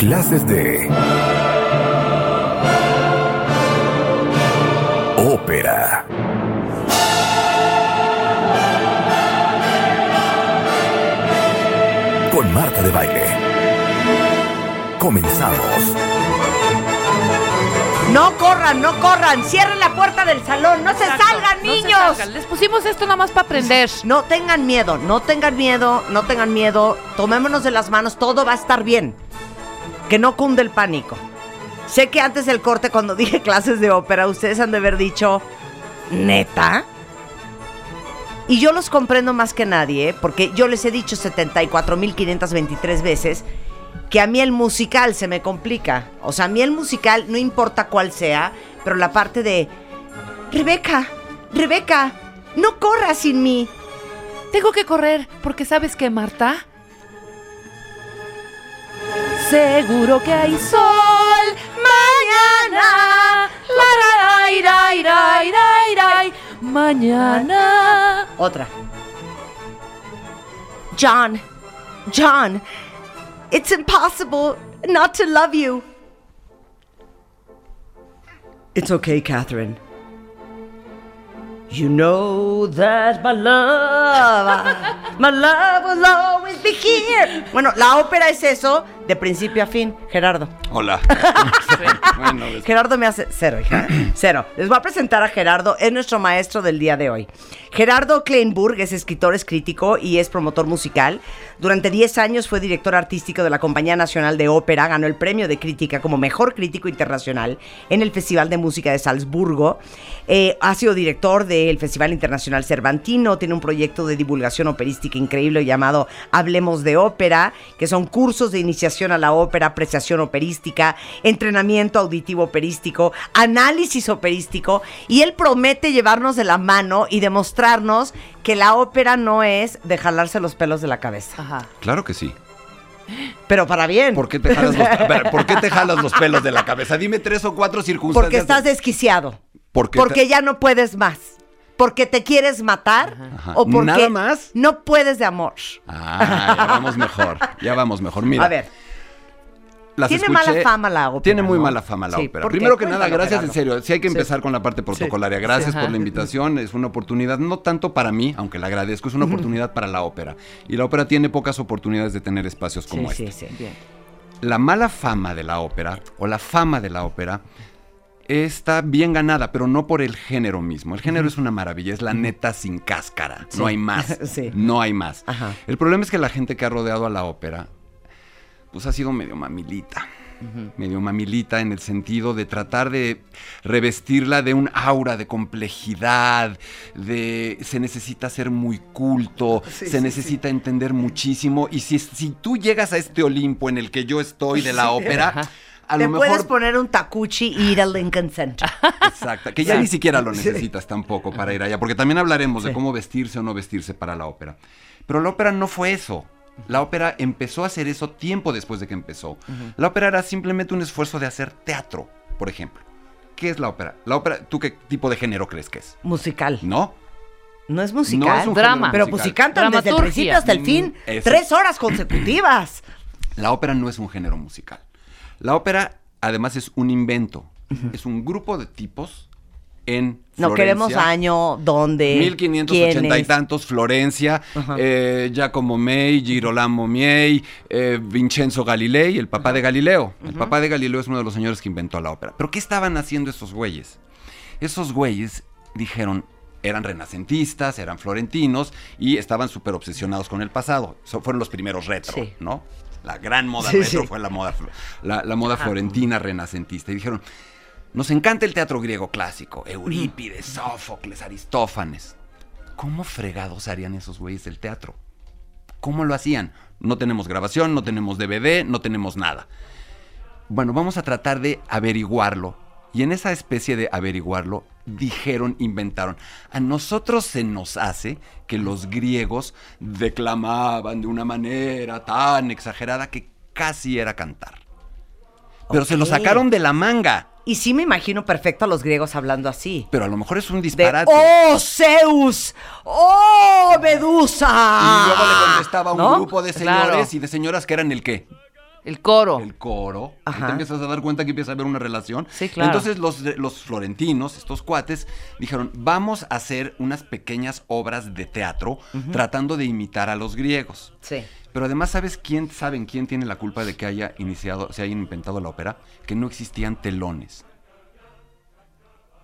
Clases de ópera. Con Marta de Baile. Comenzamos. No corran, no corran. Cierren la puerta del salón. No se salgan, no se niños. salgan. Les pusimos esto nada más para aprender. No tengan miedo, no tengan miedo, no tengan miedo. Tomémonos de las manos, todo va a estar bien. Que no cunde el pánico. Sé que antes del corte, cuando dije clases de ópera, ustedes han de haber dicho, ¿neta? Y yo los comprendo más que nadie, ¿eh? porque yo les he dicho 74.523 veces que a mí el musical se me complica. O sea, a mí el musical, no importa cuál sea, pero la parte de, Rebeca, Rebeca, no corras sin mí. Tengo que correr porque sabes que Marta. Seguro que hay sol mañana. La, ira, Mañana. Otra. John, John, it's impossible not to love you. It's okay, Catherine. You know that my love, my love will always be here. Bueno, la ópera es eso de principio a fin, Gerardo. Hola. bueno, pues, Gerardo me hace cero, hija. Cero. Les voy a presentar a Gerardo, es nuestro maestro del día de hoy. Gerardo Kleinburg es escritor, es crítico y es promotor musical. Durante 10 años fue director artístico de la Compañía Nacional de Ópera, ganó el premio de crítica como mejor crítico internacional en el Festival de Música de Salzburgo. Eh, ha sido director del Festival Internacional Cervantino, tiene un proyecto de divulgación operística increíble llamado Hablemos de Ópera, que son cursos de iniciación a la ópera, apreciación operística, entrenamiento auditivo operístico, análisis operístico, y él promete llevarnos de la mano y demostrarnos que la ópera no es de jalarse los pelos de la cabeza, Ajá. claro que sí. pero para bien. ¿Por qué, te jalas los, a ver, ¿Por qué te jalas los pelos de la cabeza? Dime tres o cuatro circunstancias. Porque estás desquiciado. Porque porque te- ya no puedes más. Porque te quieres matar Ajá. o porque ¿Nada más? no puedes de amor. Ah, ya vamos mejor. Ya vamos mejor. Mira. a ver, las tiene escuché- mala fama la ópera. Tiene muy ¿no? mala fama la Sí, ópera. Primero que nada, gracias en serio. Sí hay que Sí. empezar con la parte protocolaria. Gracias por la invitación. Es una oportunidad, no tanto para mí, aunque la agradezco, es una oportunidad para la ópera. Y la ópera tiene pocas oportunidades de tener espacios como Sí, este. sí, sí. la mala fama de la ópera o la fama de la ópera está bien ganada, pero no por el género mismo. El género es una maravilla, es la neta sin cáscara. Sí. No hay más. Sí. No hay más. Ajá. El problema es que la gente que ha rodeado a la ópera, pues ha sido medio mamilita. Medio mamilita en el sentido de tratar de revestirla de un aura de complejidad, de se necesita ser muy culto, Sí, se sí, necesita entender muchísimo. Y si, si tú llegas a este Olimpo en el que yo estoy de la ópera, a Te lo puedes mejor poner un tacuchi y ir al Lincoln Center. Exacto, que ya ni siquiera lo necesitas tampoco para ir allá, porque también hablaremos de cómo vestirse o no vestirse para la ópera. Pero la ópera no fue eso. La ópera empezó a hacer eso tiempo después de que empezó. La ópera era simplemente un esfuerzo de hacer teatro, por ejemplo. ¿Qué es la ópera? La ópera, ¿tú qué tipo de género crees que es? Musical. ¿No? No es musical. No es un Drama. Pero pues si musical. cantan desde el principio hasta el fin, Mm, eso. tres horas consecutivas. La ópera no es un género musical. La ópera, además, es un invento. Es un grupo de tipos en No queremos año, dónde, 1580 y tantos, Florencia, eh, Giacomo May, Girolamo Miei, eh, Vincenzo Galilei, el papá de Galileo. El papá de Galileo es uno de los señores que inventó la ópera. ¿Pero qué estaban haciendo esos güeyes? Esos güeyes dijeron, eran renacentistas, eran florentinos y estaban súper obsesionados con el pasado. So- fueron los primeros retro, Sí. ¿no? La gran moda Sí, retro sí. fue la moda, la moda florentina renacentista. Y dijeron, nos encanta el teatro griego clásico, Eurípides, Sófocles, Aristófanes. ¿Cómo fregados harían esos güeyes del teatro? ¿Cómo lo hacían? No tenemos grabación, no tenemos DVD, no tenemos nada. Bueno, vamos a tratar de averiguarlo. Y en esa especie de averiguarlo, dijeron, inventaron. A nosotros se nos hace que los griegos declamaban de una manera tan exagerada que casi era cantar. Pero se lo sacaron de la manga. Y sí me imagino perfecto a los griegos hablando así. Pero a lo mejor es un De, disparate. ¡Oh, Zeus! ¡Oh, Medusa! y luego le contestaba un ¿No? grupo de Claro. señores y de señoras que eran el qué. El coro. el coro, Ajá. te empiezas a dar cuenta que empieza a haber una relación. Sí, claro. Entonces los, los florentinos, estos cuates, dijeron, vamos a hacer unas pequeñas obras de teatro tratando de imitar a los griegos. Sí. Pero además, ¿sabes quién, saben quién tiene la culpa de que haya iniciado, se haya inventado la ópera? Que no existían telones.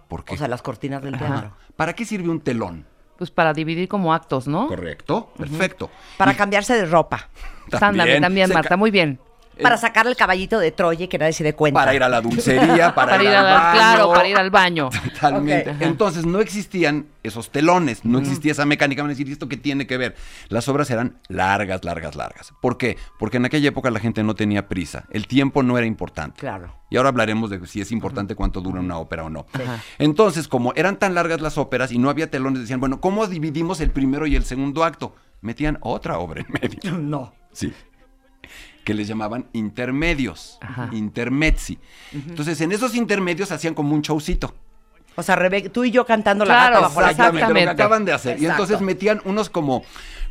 ¿Por qué? O sea, las cortinas del Ajá. teatro. ¿Para qué sirve un telón? Pues para dividir como actos, ¿no? Correcto, perfecto. Para Y cambiarse de ropa. También, se Marta, muy bien. Para sacar el caballito de Troya y que nadie se dé cuenta. Para ir a la dulcería, para, Para ir al baño. claro, para ir al baño. Totalmente. Entonces no existían esos telones, no existía esa mecánica. Van a decir, ¿y esto qué tiene que ver? Las obras eran largas, largas, largas. ¿Por qué? Porque en aquella época la gente no tenía prisa. El tiempo no era importante. Claro. Y ahora hablaremos de si es importante cuánto dura una ópera o no. Ajá. Entonces, como eran tan largas las óperas y no había telones, decían, bueno, ¿cómo dividimos el primero y el segundo acto? Metían otra obra en medio. No. Sí. Que les llamaban intermedios. Ajá. Intermezzi. Entonces, en esos intermedios hacían como un showcito. O sea, Rebe- tú y yo cantando la gata bajo la exactamente. Lo que acaban de hacer. Y entonces metían unos como,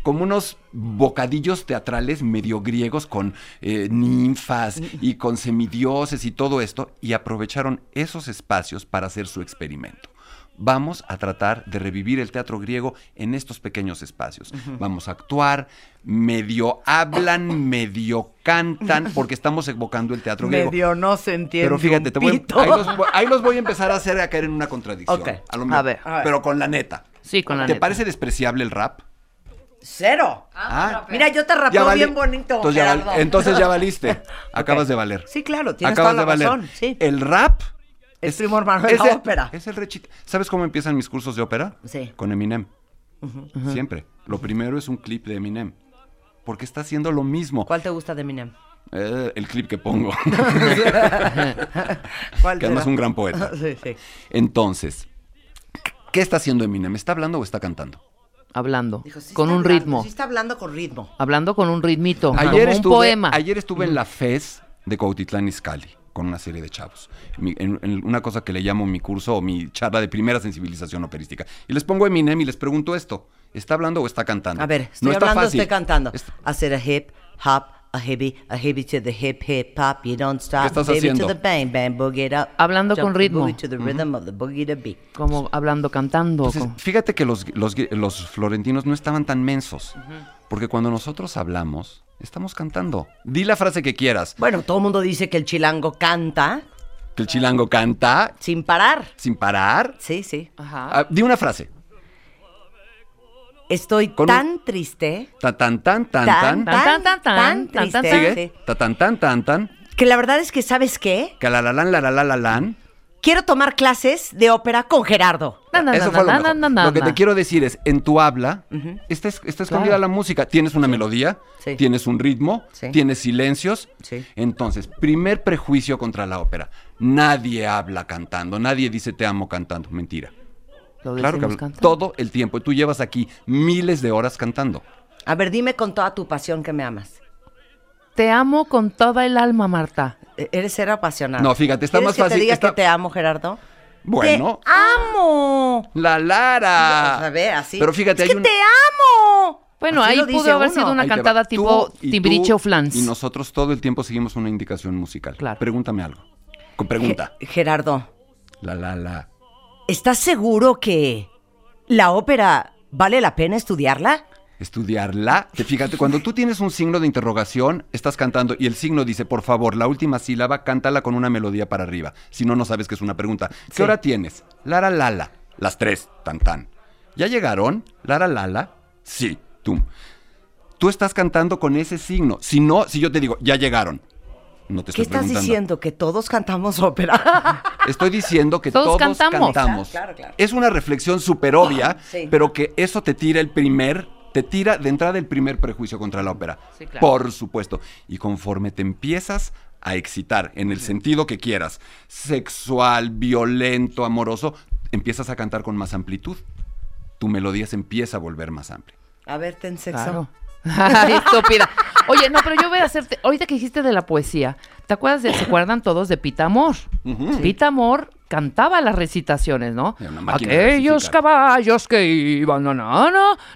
como unos bocadillos teatrales medio griegos con eh, ninfas y con semidioses y todo esto, y aprovecharon esos espacios para hacer su experimento. Vamos a tratar de revivir el teatro griego en estos pequeños espacios. Vamos a actuar, medio hablan, medio cantan, porque estamos evocando el teatro griego. Medio no se entiende. Pero fíjate, te voy, ahí, los, voy- ahí los voy a empezar a hacer a caer en una contradicción. A, lo A mejor, ver. A ver. Pero con la neta. Sí, con la ¿Te neta. parece despreciable el rap? Cero. Ah, Mira, yo te rapeo vali- bien bonito. Entonces ya, entonces ya valiste. Acabas de valer. Sí, claro, tienes Acabas toda de valer. razón. Sí. El rap Es primo hermano de es la el- ópera. Es el. ¿Sabes cómo empiezan mis cursos de ópera? Sí. Con Eminem. Siempre. Lo primero es un clip de Eminem. Porque está haciendo lo mismo. ¿Cuál te gusta de Eminem? Eh, el clip que pongo. ¿Cuál que además es un gran poeta. sí, sí. Entonces, ¿qué está haciendo Eminem? ¿Está hablando o está cantando? Hablando. Dijo, sí con un hablando, ritmo. Sí está hablando con ritmo. Hablando con un ritmito. Ayer como un estuve, poema. Ayer estuve en la FES de Cuautitlán Izcalli con una serie de chavos. Mi- en, en una cosa que le llamo mi curso o mi charla de primera sensibilización operística. Y les pongo Eminem y les pregunto esto. ¿Está hablando o está cantando? A ver, estoy no está hablando, fácil. estoy cantando. Es- Hacer a hip, hop, a heavy, a heavy to the hip, hip, hop. You don't stop. ¿Qué estás baby haciendo? to the bang, bang, boogie it up. Hablando Jump con ritmo. to the rhythm of the boogie to beat. Como hablando, cantando. Entonces, como- fíjate que los, los, los florentinos no estaban tan mensos. Porque cuando nosotros hablamos, estamos cantando. Di la frase que quieras. Bueno, todo el mundo dice que el chilango canta Que el chilango canta sin parar. sin parar. Sí, sí. Ajá. Ah, di una frase. Estoy Con un- tan triste, Ta tan tan tan tan, tan. tan, tan, tan, tan, tan, triste, Sigue. sí, Ta tan tan tan tan. que la verdad es que, ¿sabes qué? Que la la la la la la lan. Quiero tomar clases de ópera con Gerardo. Eso fue lo mejor. Lo que te quiero decir es, en tu habla, está, es- está escondida Claro. la música. Tienes una melodía, Sí. tienes un ritmo, Sí. tienes silencios. Sí. Entonces, primer prejuicio contra la ópera. Nadie habla cantando, nadie dice te amo cantando. Mentira. Lo Claro que cantando. todo el tiempo. Tú llevas aquí miles de horas cantando. A ver, dime con toda tu pasión que me amas. Te amo con toda el alma, Marta. E- Eres ser apasionado. No, fíjate, está ¿Quieres más que fácil- te diga está- que te amo, Gerardo? Bueno, ¡Te amo! la Lara. A ver, así. Pero fíjate, es hay que un- te amo. Bueno, Así ahí pudo haber uno. sido una Ahí cantada tipo y Timbiriche o Flans. Y nosotros todo el tiempo seguimos una indicación musical. Claro. Pregúntame algo. Con pregunta. Ge- Gerardo, La, la, la. ¿estás seguro que la ópera vale la pena estudiarla? Estudiarla. Te fíjate, cuando tú tienes un signo de interrogación, estás cantando y el signo dice, por favor, la última sílaba, cántala con una melodía para arriba. Si no, no sabes que es una pregunta. ¿Qué Sí. hora tienes? Lara, lala. Las tres. Tan, tan. ¿Ya llegaron? Lara, lala. Sí. Tú. Tú estás cantando con ese signo. Si no, si yo te digo, ya llegaron. No te ¿Qué estoy estás diciendo? ¿Que todos cantamos ópera? Estoy diciendo que Todos todos, cantamos. cantamos. Claro, claro. Es una reflexión súper obvia, Sí. pero que eso te tira el primer, te tira de entrada el primer prejuicio contra la ópera. Sí, claro. Por supuesto. Y conforme te empiezas a excitar en el sentido que quieras, sexual, violento, amoroso, empiezas a cantar con más amplitud. Tu melodía se empieza a volver más amplia. A ver, ten sexo. Claro. Ay, estúpida. Oye, no, pero yo voy a hacerte. Ahorita que dijiste de la poesía, ¿te acuerdas de, se acuerdan todos de Pita Amor? Pita Amor cantaba las recitaciones, ¿no? Aquellos caballos que iban na na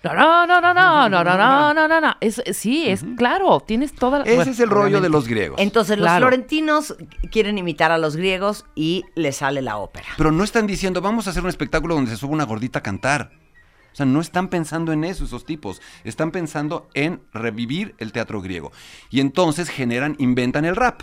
na na na na es sí, es claro, tienes toda la Ese es el rollo de los griegos. Entonces los florentinos quieren imitar a los griegos y les sale la ópera. Pero no están diciendo, vamos a hacer un espectáculo donde se suba una gordita a cantar. O sea, no están pensando en eso esos tipos, están pensando en revivir el teatro griego. Y entonces generan, inventan el rap.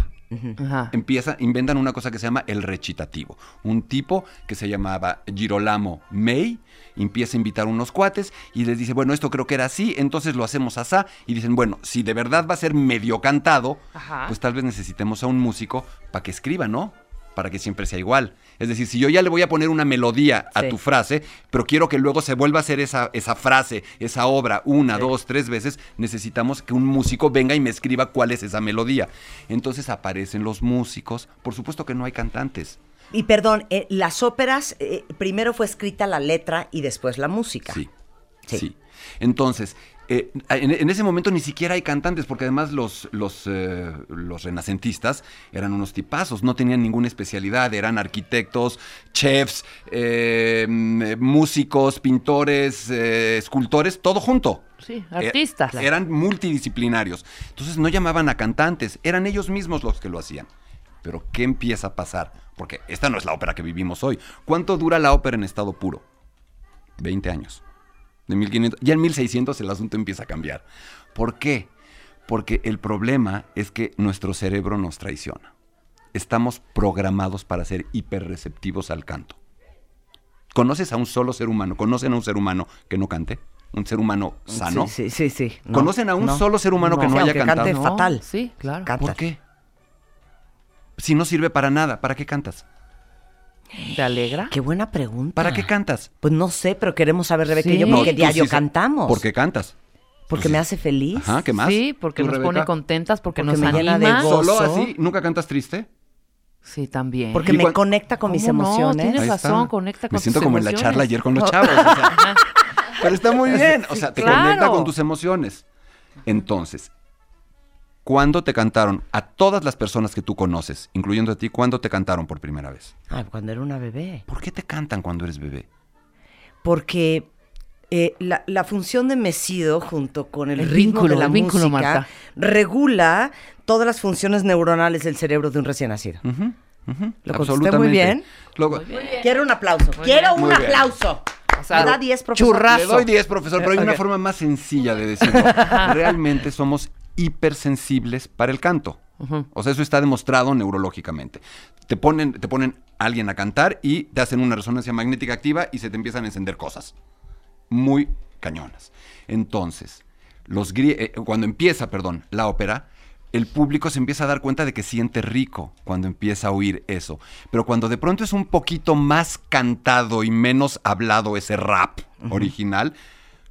Empieza, inventan una cosa que se llama el recitativo. Un tipo que se llamaba Girolamo May empieza a invitar unos cuates y les dice, bueno, esto creo que era así, entonces lo hacemos asá. Y dicen, bueno, si de verdad va a ser medio cantado, Ajá. pues tal vez necesitemos a un músico para que escriba, ¿no? Para que siempre sea igual. Es decir, si yo ya le voy a poner una melodía a Sí. tu frase, pero quiero que luego se vuelva a hacer esa, esa frase, esa obra, una, dos, tres veces, necesitamos que un músico venga y me escriba cuál es esa melodía. Entonces aparecen los músicos. Por supuesto que no hay cantantes. Y perdón, eh, las óperas, eh, primero fue escrita la letra y después la música. Sí. Sí. Sí. Entonces, eh, en, en ese momento ni siquiera hay cantantes, porque además los, los, eh, los renacentistas eran unos tipazos, no tenían ninguna especialidad, eran arquitectos, chefs, eh, músicos, pintores, eh, escultores, todo junto. Sí, Eh, artistas. eran multidisciplinarios. Entonces no llamaban a cantantes, eran ellos mismos los que lo hacían. Pero ¿qué empieza a pasar? Porque esta no es la ópera que vivimos hoy. ¿Cuánto dura la ópera en estado puro? 20 años. De 1500, ya en 1600 el asunto empieza a cambiar. ¿Por qué? Porque el problema es que nuestro cerebro nos traiciona. Estamos programados para ser hiperreceptivos al canto. ¿Conoces a un solo ser humano? ¿Conocen a un ser humano que no cante? ¿Un ser humano sano? Sí, sí, sí. sí. No, ¿Conocen a un no. solo ser humano que no Sí, haya cantado? cante No, fatal. Sí, claro. Canta. ¿Por qué? Si no sirve para nada, ¿para qué cantas? ¿Te alegra? Qué buena pregunta. ¿Para qué cantas? Pues no sé, pero queremos saber, Rebeca, y Sí. yo No, porque tú diario sí cantamos. ¿Por qué cantas? Porque me hace feliz. Ajá, ¿qué más? Sí, porque ¿Tú, nos Rebeca? pone contentas, porque, Porque nos me llena de anima. gozo. ¿Solo así? ¿Nunca cantas triste? Sí, también. Porque ¿Y me conecta con mis ¿Cómo no? emociones. Tienes Ahí razón, está. conecta con Me siento tus como en la emociones. charla ayer con los chavos. o sea, pero está muy bien. O sea, te Claro. conecta con tus emociones. Entonces, ¿cuándo te cantaron a todas las personas que tú conoces, incluyendo a ti, cuándo te cantaron por primera vez? Ay, cuando era una bebé. ¿Por qué te cantan cuando eres bebé? Porque eh, la, la función de mesido junto con el, El ritmo vínculo, de la el vínculo, música Marta. regula todas las funciones neuronales del cerebro de un recién nacido. ¿Lo contesté muy bien? Luego- Quiero un aplauso. Quiero un Muy bien. aplauso. O sea, Me da 10, profesor. churrazo. Le doy 10, profesor, pero hay una forma más sencilla de decirlo. Realmente somos hipersensibles para el canto. O sea, eso está demostrado neurológicamente. Te ponen, te ponen a alguien a cantar y te hacen una resonancia magnética activa y se te empiezan a encender cosas. Muy cañonas. Entonces, los eh, cuando empieza, perdón, la ópera, el público se empieza a dar cuenta de que siente rico cuando empieza a oír eso. Pero cuando de pronto es un poquito más cantado y menos hablado ese rap original,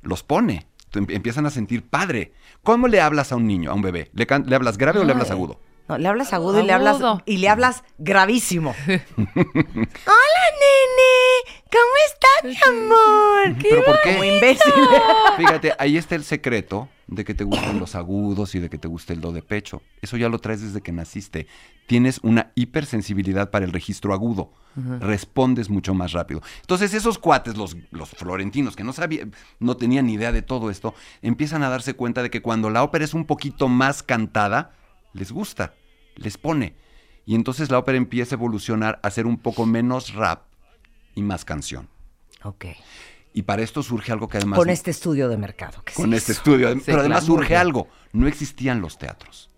los pone. Em- Empiezan a sentir padre. ¿Cómo le hablas a un niño, a un bebé? ¿Le, can- le hablas grave o le hablas agudo? No, le hablas agudo, y le hablas y le hablas gravísimo. Hola, nene. ¿Cómo estás, mi amor? ¿Pero por qué? Como imbécil. Fíjate, ahí está el secreto de que te gusten los agudos y de que te guste el do de pecho. Eso ya lo traes desde que naciste. Tienes una hipersensibilidad para el registro agudo. Respondes mucho más rápido. Entonces, esos cuates, los, los florentinos, que no sabían, no tenían ni idea de todo esto, empiezan a darse cuenta de que cuando la ópera es un poquito más cantada, les gusta, les pone. Y entonces la ópera empieza a evolucionar a ser un poco menos rap y más canción. ok. Y para esto surge algo que además Con este estudio de mercado. que con este hizo. estudio. Pero además surge algo. No existían los teatros.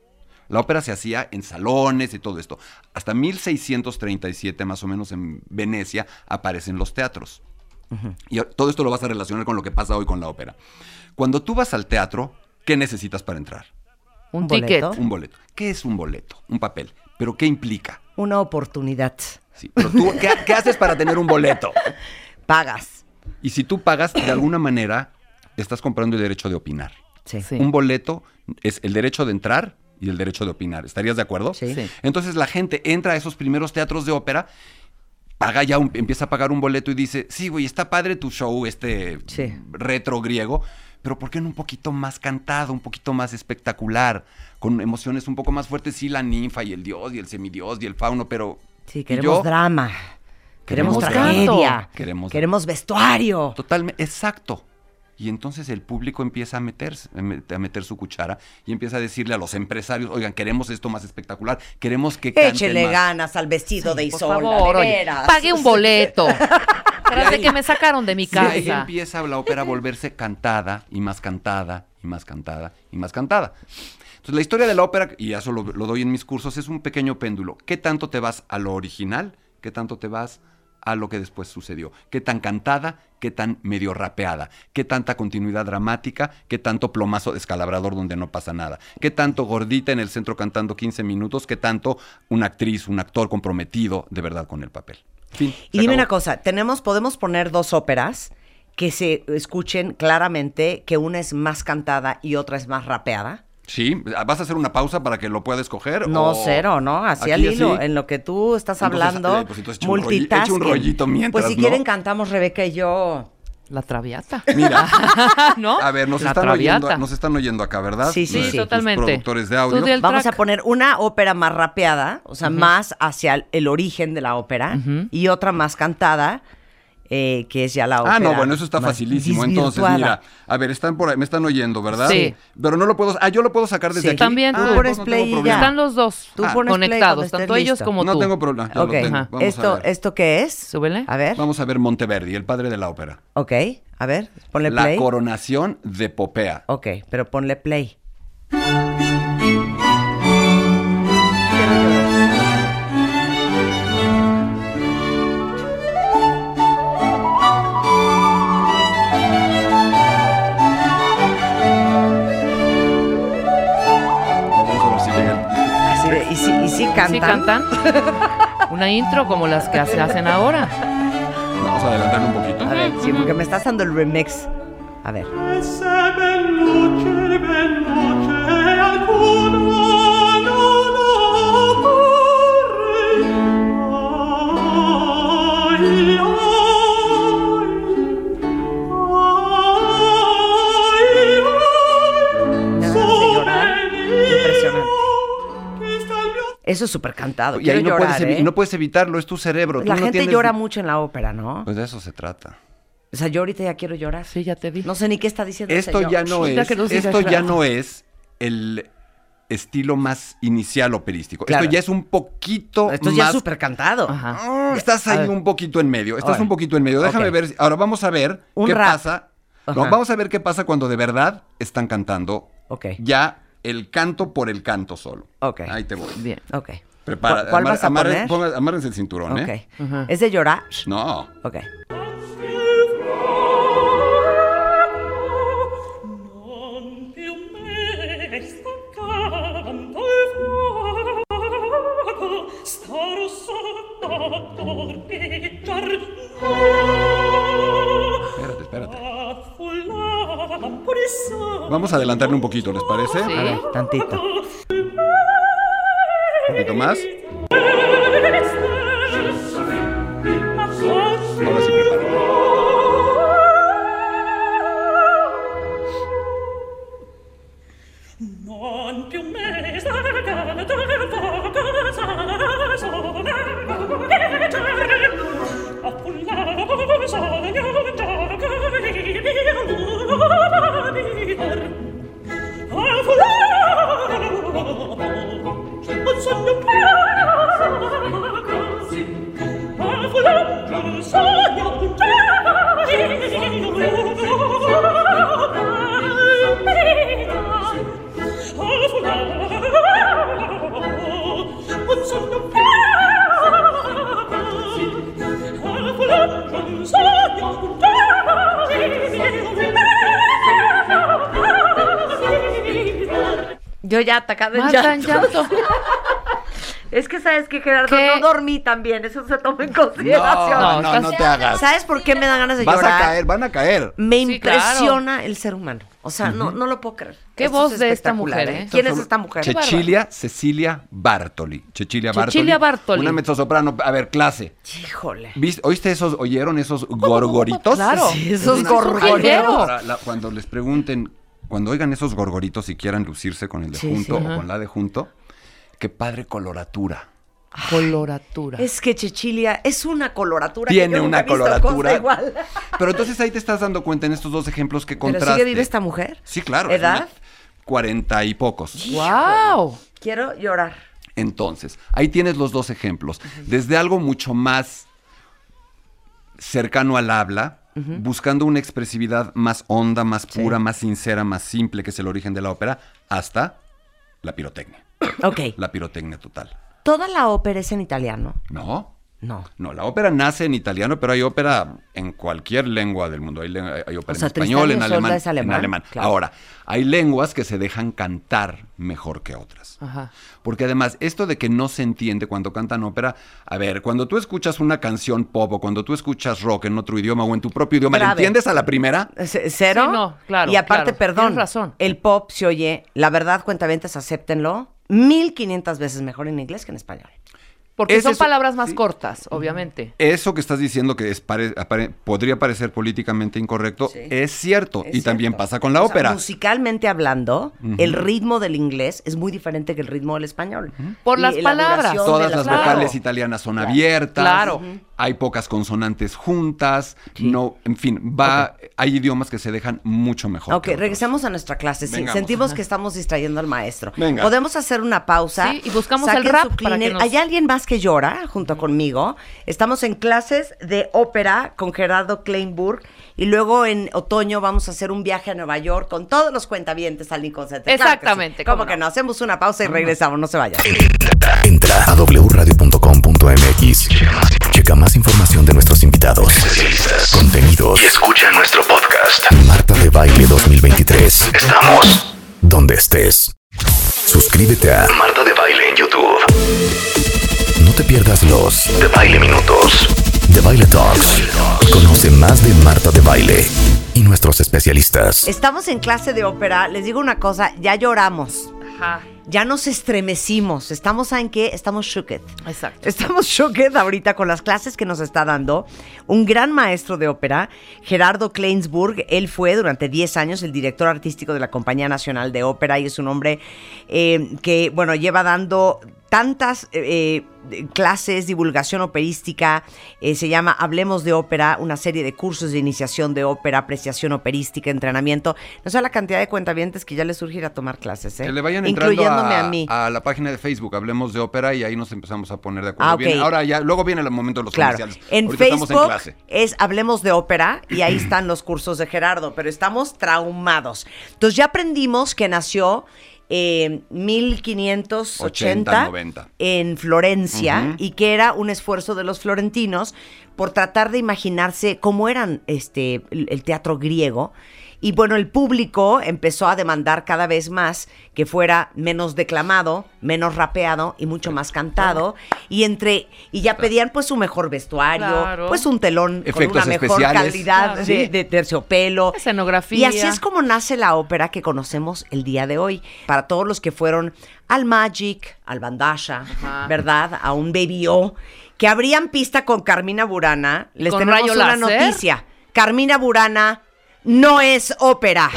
La ópera se hacía en salones y todo esto. Hasta 1637, más o menos, en Venecia, aparecen los teatros. Y todo esto lo vas a relacionar con lo que pasa hoy con la ópera. Cuando tú vas al teatro, ¿qué necesitas para entrar? Un, ¿Un ticket. boleto? Un boleto. ¿Qué es un boleto? Un papel. ¿Pero qué implica? Una oportunidad. Sí, pero tú, ¿qué, qué haces para tener un boleto? Pagas. Y si tú pagas, de alguna manera, estás comprando el derecho de opinar. Sí. Sí. Un boleto es el derecho de entrar y el derecho de opinar. ¿Estarías de acuerdo? Sí. Sí. Entonces la gente entra a esos primeros teatros de ópera, paga ya, un- empieza a pagar un boleto y dice, sí, güey, está padre tu show, este Sí. retro griego, pero ¿por qué no un poquito más cantado, un poquito más espectacular, con emociones un poco más fuertes? Sí, la ninfa y el dios y el semidios y el fauno, pero... Sí, ¿y queremos yo? drama. Queremos, Queremos tragedia. Queremos- Queremos vestuario. Totalmente, exacto. Y entonces el público empieza a meterse, a met- a meter su cuchara y empieza a decirle a los empresarios, oigan, queremos esto más espectacular, queremos que canten Échele más". ganas al vestido de Por Isolda, favor, de oye, veras. pague un boleto. Tras de que me sacaron de mi Y ahí casa. empieza la ópera a volverse cantada y más cantada y más cantada y más cantada. Entonces la historia de la ópera, y eso lo, lo doy en mis cursos, es un pequeño péndulo. ¿Qué tanto te vas a lo original? ¿Qué tanto te vas a lo que después sucedió? ¿Qué tan cantada? ¿Qué tan medio rapeada? ¿Qué tanta continuidad dramática? ¿Qué tanto plomazo descalabrador donde no pasa nada? ¿Qué tanto gordita en el centro cantando 15 minutos? ¿Qué tanto una actriz, un actor comprometido de verdad con el papel? Fin, Y dime acabó. una cosa, tenemos, podemos poner dos óperas que se escuchen claramente que una es más cantada y otra es más rapeada. Sí, ¿vas a hacer una pausa para que lo pueda escoger? No, o- cero, ¿no? Así al hilo, así? en lo que tú estás Entonces, hablando, eh, pues un rollito mientras, Pues si ¿no? quieren cantamos Rebeca y yo. La traviata. Mira, ¿No? a ver, nos La están, oyendo, nos están oyendo acá, ¿verdad? Sí, sí, sí. totalmente. productores de audio. Vamos track. a poner una ópera más rapeada, o sea, más hacia el, el origen de la ópera, y otra más cantada, eh, que es ya la ópera. Ah, no, bueno, eso está facilísimo. Entonces, mira, a ver, están por ahí, me están oyendo, ¿verdad? Sí. Pero no lo puedo, ah, yo lo puedo sacar desde Sí. aquí. También ah, tú. Pones no play y ya. Están los dos Tú Ah. pones play conectados, tanto ellos listo. como No tú. tengo problema, ya lo tengo. Vamos ¿Esto, a ver. ¿Esto qué es? Súbele. A ver. Vamos a ver Monteverdi, el padre de la ópera. Ok, a ver, ponle La play. coronación de Popea. Ok, pero ponle play. Cantan? ¿Sí cantan? Una intro como las que se hacen ahora. Vamos a adelantar un poquito. A ver, sí, porque me estás dando el remix. A ver. Eso es súper cantado. Y ahí no, llorar, puedes ¿eh? no puedes evitarlo, es tu cerebro. tú La no gente tienes- llora mucho en la ópera, ¿no? Pues de eso se trata. O sea, yo ahorita ya quiero llorar. Sí, ya te vi. No sé ni qué está diciendo Esto ya no es, esto ya no es el estilo más inicial operístico. Claro. Esto ya es un poquito Esto ya es súper cantado. Ajá. Ah, estás ahí un poquito en medio. Estás un poquito en medio. Déjame ver. si- Ahora vamos a ver Un qué rap. pasa. No, vamos a ver qué pasa cuando de verdad están cantando Ok. ya el canto por el canto solo. Ok. Ahí te voy. Bien. Ok. Prepara. ¿Cu- ¿Cuál amar- vas a amarren- poner? ponga- amárrense el cinturón, Ok. ¿eh? Ajá. ¿Es de llorar? No. Ok. Vamos a adelantarle un poquito, ¿les parece? Sí. A ver, tantito. Un poquito más. En Matan llanto. llanto. Es que sabes que Gerardo ¿Qué? no dormí también, eso se toma en consideración. No, no, te hagas. ¿Sabes por qué me dan ganas de Vas llorar? a caer, van a caer. Me Sí, impresiona el ser humano. O sea, no, no lo puedo creer. Qué Esto voz es de esta mujer, ¿eh? ¿Quién es esta mujer? Che- Cecilia Cecilia Bartoli. Cecilia Bartoli. Cecilia Bartoli. Una mezzosoprano. A ver, clase. Híjole. ¿Viste- ¿Oíste esos, oyeron esos gorgoritos? Claro. Sí, esos Es gorgoritos. cuando les pregunten, cuando oigan esos gorgoritos y quieran lucirse con el de Sí, junto sí. o con la de junto, qué padre coloratura. Coloratura. Es que Chechilia es una coloratura. que Tiene yo nunca una he visto coloratura. cosa igual. Pero entonces ahí te estás dando cuenta en estos dos ejemplos que ¿Pero contraste. sigue viva esta mujer? Sí, claro. ¿Edad? Cuarenta y pocos. ¡Wow! Quiero llorar. Entonces, ahí tienes los dos ejemplos. Desde algo mucho más cercano al habla, buscando una expresividad más honda, más pura, más sincera, más simple, que es el origen de la ópera, hasta la pirotecnia. Ok. La pirotecnia total. ¿Toda la ópera es en italiano? ¿No? No. No, la ópera nace en italiano, pero hay ópera en cualquier lengua del mundo. Hay, ópera O sea, en español, en alemán, es alemán, en alemán. claro. Ahora, hay lenguas que se dejan cantar mejor que otras. Ajá. Porque además, esto de que no se entiende cuando cantan ópera, a ver, cuando tú escuchas una canción pop o cuando tú escuchas rock en otro idioma o en tu propio idioma, ¿le Grave. entiendes a la primera? C- ¿Cero? Sí, no, claro, Y aparte, claro. perdón, Tienes razón. el pop se oye, la verdad, cuentaventes, acéptenlo, 1500 veces mejor en inglés que en español. Porque Es son eso- palabras más sí. cortas, obviamente. Eso que estás diciendo que es pare- apare- podría parecer políticamente incorrecto, Sí. es cierto. Es y también pasa con la O sea, ópera. musicalmente hablando, el ritmo del inglés es muy diferente que el ritmo del español. Por Y las la palabras. Todas las Claro. vocales italianas son abiertas. Claro. Hay pocas consonantes juntas. No, en fin, va, hay idiomas que se dejan mucho mejor. Ok, que otros. regresamos a nuestra clase. Sí, sentimos que estamos distrayendo al maestro. Venga. Podemos hacer una pausa. Sí, y buscamos el rap su para que nos- ¿Hay alguien más que llora junto conmigo? Estamos en clases de ópera con Gerardo Kleinburg y luego en otoño vamos a hacer un viaje a Nueva York con todos los cuentavientes al Lincoln Center. Claro que sí. Exactamente, ¿Cómo cómo que no. no? Hacemos una pausa y regresamos. No se vayan. Entra a wradio.com.mx. Más información de nuestros invitados, contenidos y escucha nuestro podcast. Marta de Baile 2023. Estamos donde estés. Suscríbete a Marta de Baile en YouTube. No te pierdas los de Baile Minutos, de Baile Talks. Y conoce más de Marta de Baile y nuestros especialistas. Estamos en clase de ópera. Les digo una cosa, ya lloramos. Ajá. Ya nos estremecimos. Estamos en qué? Estamos shooked. Exacto. Estamos shocked ahorita con las clases que nos está dando un gran maestro de ópera, Gerardo Kleinsburg. Él fue durante 10 años el director artístico de la Compañía Nacional de Ópera y es un hombre eh, que, bueno, lleva dando tantas eh, eh, clases, divulgación operística, eh, se llama Hablemos de Ópera, una serie de cursos de iniciación de ópera, apreciación operística, entrenamiento. No sé la cantidad de cuentavientes que ya les surge ir a tomar clases, ¿eh? Que le vayan incluyéndome a, a, mí. a la página de Facebook, hablemos de ópera y ahí nos empezamos a poner de acuerdo. Ah. Viene- ahora ya, luego viene el momento de los Claro. comerciales. En Ahorita estamos en Facebook clase. es Hablemos de Ópera y ahí están los cursos de Gerardo, pero estamos traumados. Entonces ya aprendimos que nació en 1580 80, 90. en Florencia y que era un esfuerzo de los florentinos por tratar de imaginarse cómo eran este el teatro griego. Y bueno, el público empezó a demandar cada vez más que fuera menos declamado, menos rapeado y mucho más cantado. Y entre y ya pedían pues un mejor vestuario, Claro. pues un telón Efectos con una mejor especiales. calidad Claro. de, terciopelo. Escenografía. Y así es como nace la ópera que conocemos el día de hoy. Para todos los que fueron al Magic, al Bandasha, Ajá. ¿verdad? A un Baby O, que abrían pista con Carmina Burana. Les ¿Con tenemos una láser? noticia. Carmina Burana no es ópera.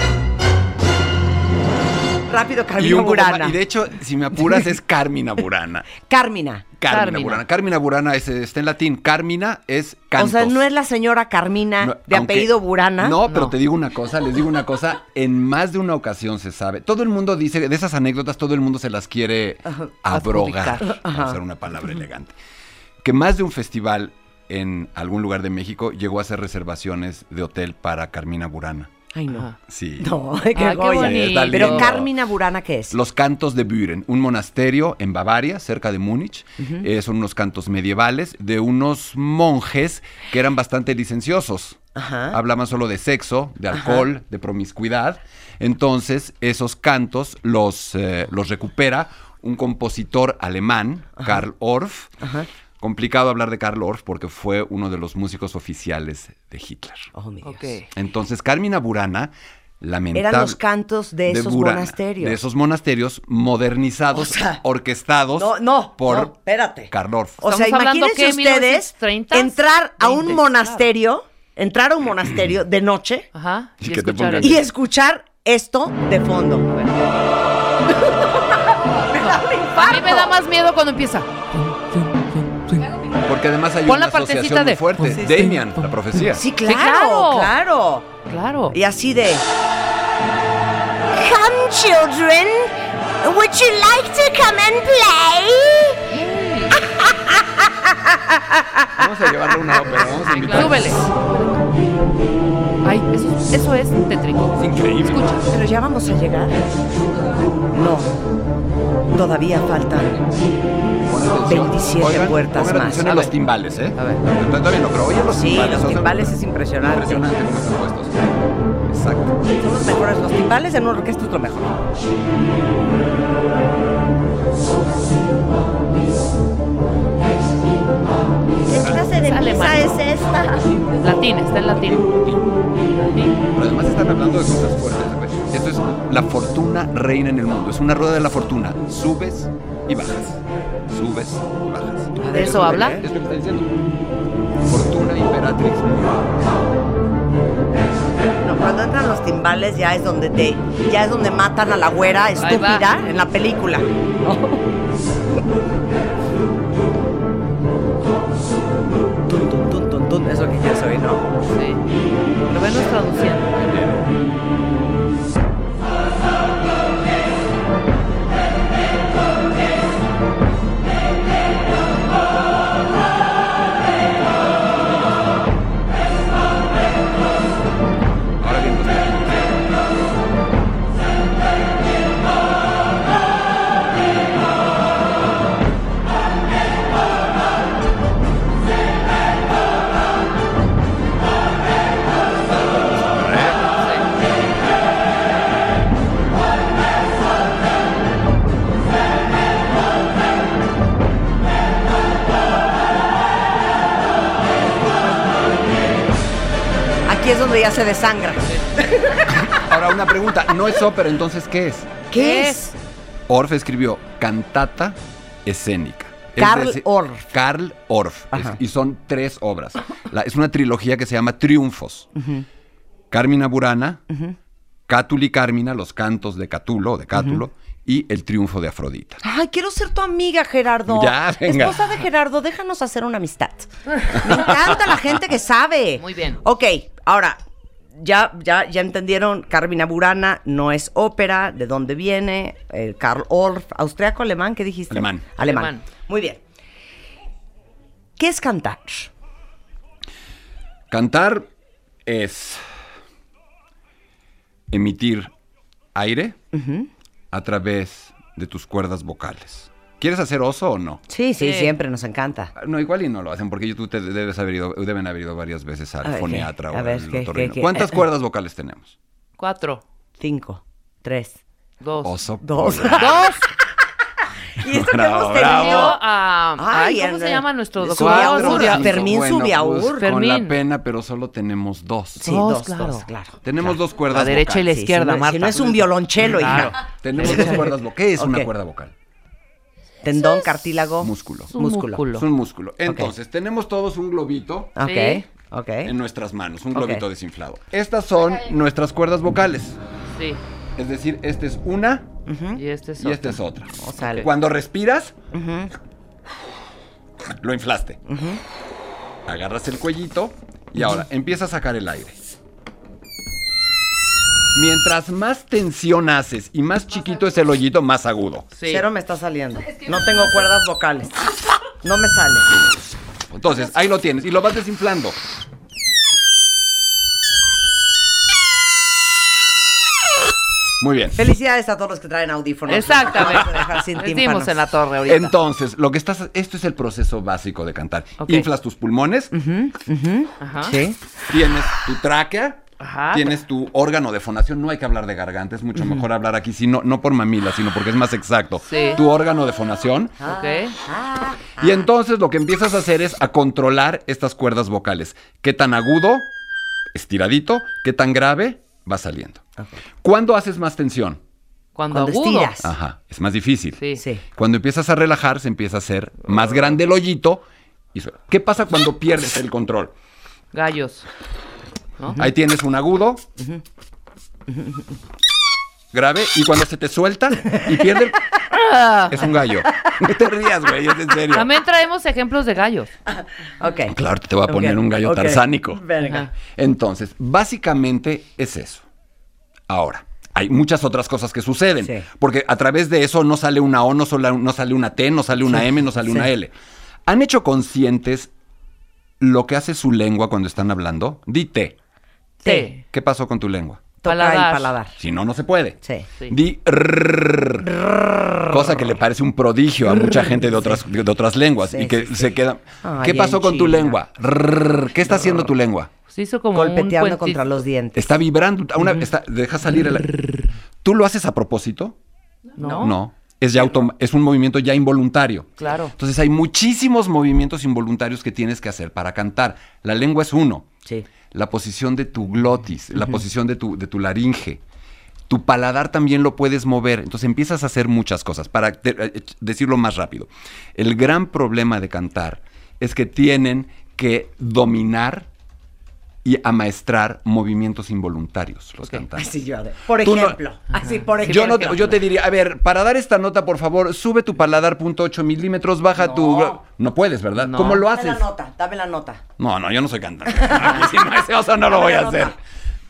Rápido, Y, Carmina más- Burana. y de hecho, si me apuras, es Carmina Burana. Carmina. Carmina, Carmina. Burana. Carmina Burana es, está en latín. Carmina es cantos. O sea, no es la señora Carmina No, de aunque- apellido Burana. No, pero te digo una cosa, les digo una cosa, en más de una ocasión se sabe. Todo el mundo dice, de esas anécdotas, todo el mundo se las quiere abrogar, para usar una palabra elegante. Que más de un festival en algún lugar de México llegó a hacer reservaciones de hotel para Carmina Burana. Ay, no. Ajá. Sí. No, qué Ah, qué joya. bonito. Pero. Carmina Burana, ¿qué es? Los cantos de Büren, un monasterio en Bavaria, cerca de Múnich. Eh, son unos cantos medievales de unos monjes que eran bastante licenciosos. Ajá. Hablaban solo de sexo, de alcohol, de promiscuidad. Entonces, esos cantos los, eh, los recupera un compositor alemán, Karl Orff. Complicado hablar de Karl Orff porque fue uno de los músicos oficiales de Hitler. Oh, mi Dios. Ok. Entonces, Carmina Burana, lamentable. Eran los cantos de esos Burana, monasterios. De esos monasterios modernizados, O sea, orquestados No, no, por no, espérate. Karl Orff. O sea, imagínense ustedes 1930s, entrar a un 20s, monasterio, entrar a un monasterio de noche Ajá. Y escuchar pongan- el- y escuchar esto de fondo. A mí me da más miedo cuando empieza. Porque además hay Pon una la asociación muy de- fuerte. Sí, Damian, la profecía. Sí, claro, claro. claro. Claro. Y así de. Come, children. Would you like to come and play? Vamos a llevarle una ópera, vamos a invitar. Súbele. Ay, eso, eso es tétrico. Es increíble. Escucha. Pero ya vamos a llegar. No. Todavía faltan Pon atención. 27 Oigan, puertas pongan más. atención A a los ver. timbales, ¿eh? A ver. Todavía no, pero oye los Sí, timbales. los o sea, timbales es impresionante. Impresionante están puestos. Exacto. Son los mejores. Los timbales en una orquesta es lo mejor. Clase de Es alemán. misa es esta? Latín, está en latín. Latín. Pero además están hablando de cosas fuertes. güey. Esto es la fortuna reina en el mundo. Es una rueda de la fortuna. Subes y bajas. Subes y bajas. ¿De eso habla? Es lo que está diciendo. Fortuna imperatrix. No, cuando entran los timbales ya es donde te, ya es donde matan a la güera estúpida en la película. Tun, Buenos anos, Ya se desangra. Ahora una pregunta. No es ópera, entonces ¿qué es? ¿Qué es? Orff escribió cantata escénica. Es Karl decir, Orff. Karl Orff. Es- y son tres obras. La- es una trilogía que se llama Triunfos. Carmina Burana, Cátuli Carmina, los cantos de Catulo, de Cátulo, y El triunfo de Afrodita. Ay, quiero ser tu amiga, Gerardo. Ya, venga. Esposa de Gerardo, déjanos hacer una amistad. Me encanta la gente que sabe. Muy bien. Ok, ahora, ya, ya, ya entendieron, Carmina Burana no es ópera, ¿de dónde viene? El Karl Orff, austriaco, alemán, ¿qué dijiste? Alemán. Alemán. Alemán. Muy bien. ¿Qué es cantar? Cantar es emitir aire a través de tus cuerdas vocales. ¿Quieres hacer oso o no? Sí, sí, Sí. siempre nos encanta. No, igual y no lo hacen, porque tú te debes haber ido, deben haber ido varias veces al A foniatra o al ¿qué, otorrino. qué, qué? ¿Cuántas cuerdas vocales tenemos? Cuatro. Cinco, tres, Dos. Oso. dos. polar. Dos. y esto que hemos tenido... A. Ay, ¿Cómo el- se llama nuestro doctor? Subiaur, Fermín Bueno, Subiaur. pues, con la pena, pero solo tenemos dos. Sí, Dos, dos, claro. dos, claro. Tenemos dos cuerdas La derecha y la. Sí, izquierda, si no, Marta. Si no es un violonchelo, Claro. hija. Tenemos dos cuerdas vocales. ¿Qué es una cuerda vocal? Tendón, cartílago. Músculo. Es un Músculo. músculo. Es un músculo. Entonces, tenemos todos un globito Ok, Sí. ok. en nuestras manos, un globito desinflado. Estas son nuestras cuerdas vocales. Sí. Es decir, esta es una Y este es y esta es otra. O sea, Cuando respiras, lo inflaste. Agarras el cuellito y ahora empieza a sacar el aire. Mientras más tensión haces y más chiquito es el hoyito, más agudo. Sí. Cero me está saliendo. No tengo cuerdas vocales. No me sale. Entonces, ahí lo tienes y lo vas desinflando. Muy bien. Felicidades a todos los que traen audífonos. Exactamente. Dejar sin Decimos tímpanos. en la torre ahorita. Entonces, lo que estás, esto es el proceso básico de cantar. Inflas tus pulmones, Ajá. Sí. tienes tu tráquea, Ajá. tienes tu órgano de fonación. No hay que hablar de garganta, es mucho mejor hablar aquí, sino, no por mamila, sino porque es más exacto. Sí. Tu órgano de fonación. Ok. Y entonces lo que empiezas a hacer es a controlar estas cuerdas vocales. ¿Qué tan agudo? Estiradito. ¿Qué tan grave? Va saliendo. ¿Cuándo haces más tensión? Cuando, Cuando agudo. estiras. Ajá, es más difícil. Sí. Sí. Cuando empiezas a relajar, se empieza a hacer más grande el hoyito. Y suena. ¿Qué pasa cuando pierdes el control? Gallos. ¿No? Ahí tienes un agudo. Grave. Y cuando se te suelta y pierde el- Es un gallo. No te rías, güey, es en serio. También traemos ejemplos de gallos. Ok. Claro, te voy a poner un gallo ok. tarzánico. Verga. Entonces, básicamente es eso. Ahora, hay muchas otras cosas que suceden. Sí. Porque a través de eso no sale una O, no, sola- no sale una T, no sale una M, no sale una. L. ¿Han hecho conscientes lo que hace su lengua cuando están hablando? Dite. Sí. ¿Qué pasó con tu lengua? Toca Paladar. el paladar. Si no, no se puede. Sí. Sí. Di rrrr, cosa que le parece un prodigio a mucha gente de otras, de otras lenguas Sí, y que sí, sí. se queda. Ay, ¿Qué pasó con tu lengua? ¿Qué está haciendo tu lengua? Se hizo como un puentito. contra los dientes. Está vibrando. Una, está- deja salir el. ¿Tú lo haces a propósito? ¿No? No. Es, ya autom- es un movimiento ya involuntario. Claro. Entonces hay muchísimos movimientos involuntarios que tienes que hacer para cantar. La lengua es uno. Sí. La posición de tu glotis, la posición de tu, de tu laringe. Tu paladar también lo puedes mover. Entonces empiezas a hacer muchas cosas. Para eh, decirlo más rápido. El gran problema de cantar es que tienen que dominar y amaestrar movimientos involuntarios los cantantes. Así yo. Por no- ejemplo. Así, por ejemplo. Yo, no te- yo te diría, a ver, para dar esta nota, por favor, sube tu paladar punto .8 milímetros, baja tu... No puedes, ¿verdad? No. ¿Cómo lo Dame haces? la nota, dame la nota. No, no, yo no soy cantante. No, ese oso no lo voy a Dame hacer.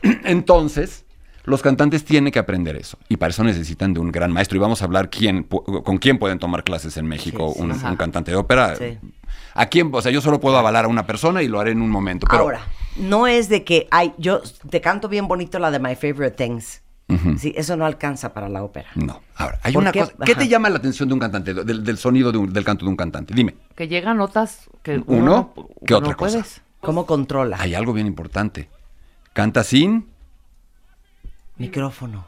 Entonces, los cantantes tienen que aprender eso. Y para eso necesitan de un gran maestro. Y vamos a hablar quién, con quién pueden tomar clases en México Sí, sí, un, un cantante de ópera. Sí. ¿A quién? O sea, yo solo puedo avalar a una persona y lo haré en un momento. Pero, Ahora, no es de que hay, yo te canto bien bonito la de My Favorite Things. Sí, eso no alcanza para la ópera. No. Ahora, hay ¿Por una qué? cosa. ¿Qué te llama la atención de un cantante, del, del sonido de un- del canto de un cantante? Dime. Que llegan notas que Uno, uno, ¿qué no otra cosa? puedes. ¿Cómo controla? Hay algo bien importante. Canta sin. Micrófono.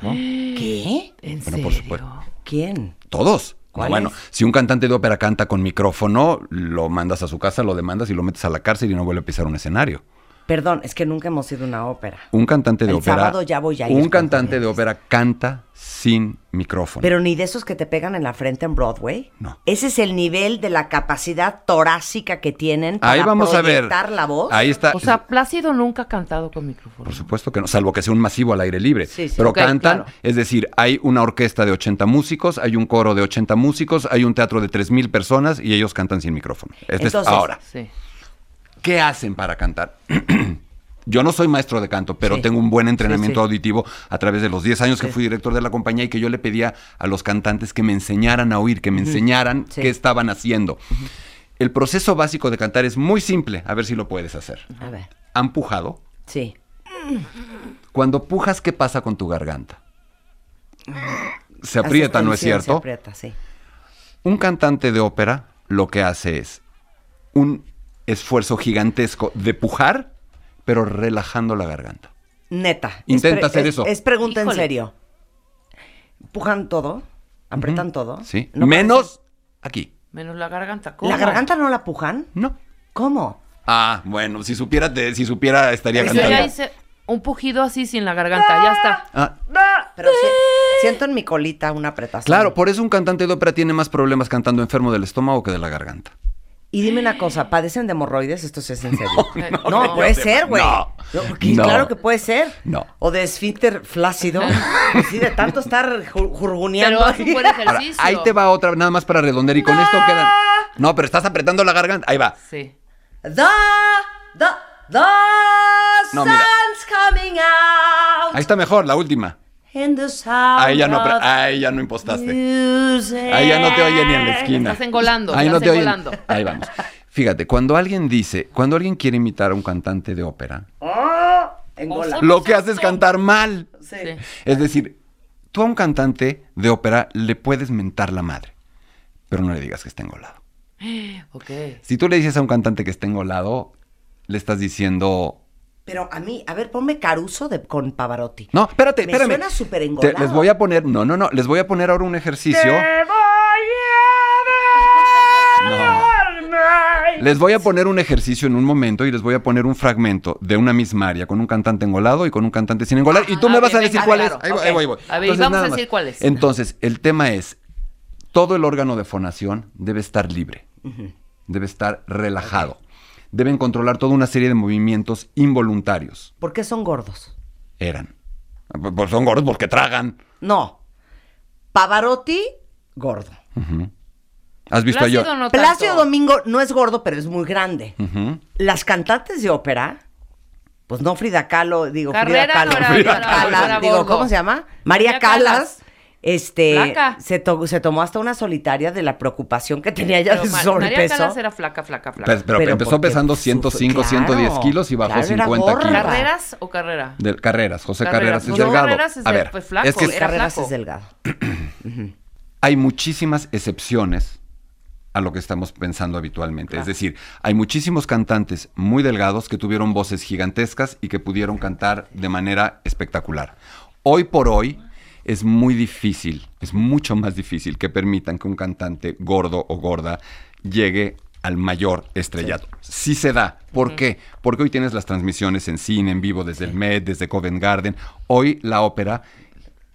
¿Qué? ¿En Bueno, serio? por supuesto. ¿Quién? Todos. Bueno, si un cantante de ópera canta con micrófono, lo mandas a su casa, lo demandas y lo metes a la cárcel y no vuelve a pisar un escenario. Perdón, es que nunca hemos ido a una ópera. Un cantante de El ópera. sábado ya voy a ir Un cantante de ópera canta sin micrófono. Pero ni de esos que te pegan en la frente en Broadway. No. Ese es el nivel de la capacidad torácica que tienen para Ahí vamos a ver. proyectar la voz. Ahí está. O sea, Plácido nunca ha cantado con micrófono. Por supuesto que no, salvo que sea un masivo al aire libre. Sí, sí. Pero cantan, claro. es decir, hay una orquesta de 80 músicos, hay un coro de 80 músicos, hay un teatro de 3.000 personas y ellos cantan sin micrófono. Este es Entonces- ahora. Sí. ¿Qué hacen para cantar? Yo no soy maestro de canto, pero Sí. tengo un buen entrenamiento Sí, sí. auditivo a través de los 10 años que fui director de la compañía y que yo le pedía a los cantantes que me enseñaran a oír, que me enseñaran qué estaban haciendo. El proceso básico de cantar es muy simple, a ver si lo puedes hacer. A ver. ¿Han pujado? Sí. Cuando pujas, ¿qué pasa con tu garganta? Se aprieta, ¿no es cierto? Se aprieta, sí. Un cantante de ópera lo que hace es un esfuerzo gigantesco de pujar, pero relajando la garganta. Neta. Intenta hacer es- eso. Es pregunta en serio. ¿Pujan todo? ¿Apretan todo? ¿Sí? ¿No Menos aquí. Menos la garganta. ¿Cómo? ¿La garganta no la pujan? No. ¿Cómo? Ah, bueno, si supiera, te- si supiera estaría Yo cantando. ya hice un pujido así sin la garganta, ya está. Ah, Pero si- siento en mi colita una apretación. claro, por eso un cantante de ópera tiene más problemas cantando enfermo del estómago que de la garganta. Y dime una cosa, ¿padecen de hemorroides? Esto sí es en serio. no, No, no, puede ser, güey. Claro que puede ser. No. O de esfínter flácido. Sí, de tanto estar jur- jurguneando. Pero ahí. buen Ahora, ejercicio. ahí te va otra, nada más para redondear y con esto quedan. No, pero estás apretando la garganta. Ahí va. Sí. The, the, the No, mira. coming out Ahí está mejor, la última. In the sound Ahí ya no, ahí ya no impostaste. music. Ahí ya no te oye ni en la esquina. Estás engolando, Ahí estás no te oyen. engolando. Ahí vamos. Fíjate, cuando alguien dice, cuando alguien quiere imitar a un cantante de ópera, Oh, engola. lo que hace es cantar mal. Sí. Sí. Es decir, tú a un cantante de ópera le puedes mentar la madre, pero no le digas que está engolado. Si tú le dices a un cantante que está engolado, le estás diciendo... Pero a mí, a ver, ponme Caruso de, con Pavarotti. No, espérate, Me espérame. suena súper Te- engolado. Les voy a poner, no, no, no, les voy a poner ahora un ejercicio. No. Les voy a poner un ejercicio en un momento y les voy a poner un fragmento de una misma área con un cantante engolado y con un cantante sin engolar. Y tú Ah, me ok, vas a venga, decir cuál claro, es. Ahí voy, ok. ahí voy, voy. A ver, y vamos nada a más. decir cuál es. Entonces, el tema es, todo el órgano de fonación debe estar libre, debe estar relajado. Deben controlar toda una serie de movimientos involuntarios. ¿Por qué son gordos? Eran. Pues son gordos porque tragan. No. Pavarotti gordo. ¿Has visto a yo? Plácido no Plácido tanto. Domingo no es gordo, pero es muy grande. Las cantantes de ópera, pues no Frida Kahlo, digo Carrera Frida Kahlo, Frida era- Kahlo, digo. ¿cómo se llama? María, María Calas. Callas. Este, Flaca. se, to- se tomó hasta una solitaria de la preocupación que tenía ella Pero de su María sobrepeso. Era flaca, flaca, flaca. Pero, pero Pero empezó pesando sufre- 105, claro, 110 kilos y bajó claro, era 50 gorda. kilos. ¿Carreras o carrera? De Carreras, José Carreras. Carreras, es No, delgado. Carreras es a ver, pues, flaco, es que era Carreras flaco. es delgado. hay muchísimas excepciones a lo que estamos pensando habitualmente. Es decir, hay muchísimos cantantes muy delgados que tuvieron voces gigantescas y que pudieron cantar de manera espectacular. Hoy por hoy es muy difícil, es mucho más difícil que permitan que un cantante gordo o gorda llegue al mayor estrellato. Sí, se da. ¿Por qué? Porque hoy tienes las transmisiones en cine, en vivo, desde el Met, desde Covent Garden. Hoy la ópera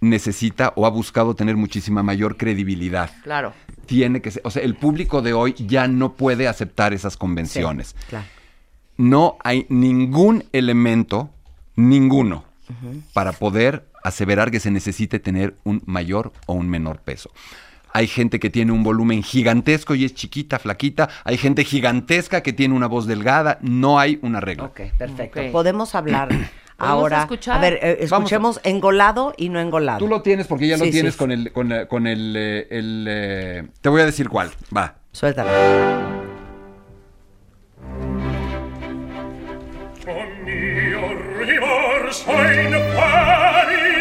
necesita o ha buscado tener muchísima mayor credibilidad Claro. tiene que ser, o sea, el público de hoy ya no puede aceptar esas convenciones. Claro. No hay ningún elemento, ninguno, para poder aseverar que se necesite tener un mayor o un menor peso. Hay gente que tiene un volumen gigantesco y es chiquita, flaquita. Hay gente gigantesca que tiene una voz delgada. No hay una regla. Ok, perfecto. Podemos hablar ahora. escuchar. A ver, eh, a- escuchemos engolado y no engolado. Tú lo tienes porque ya lo Sí, tienes sí. con el, con, el- con el, eh, el, eh, te voy a decir cuál. Va. Suéltala. Ogni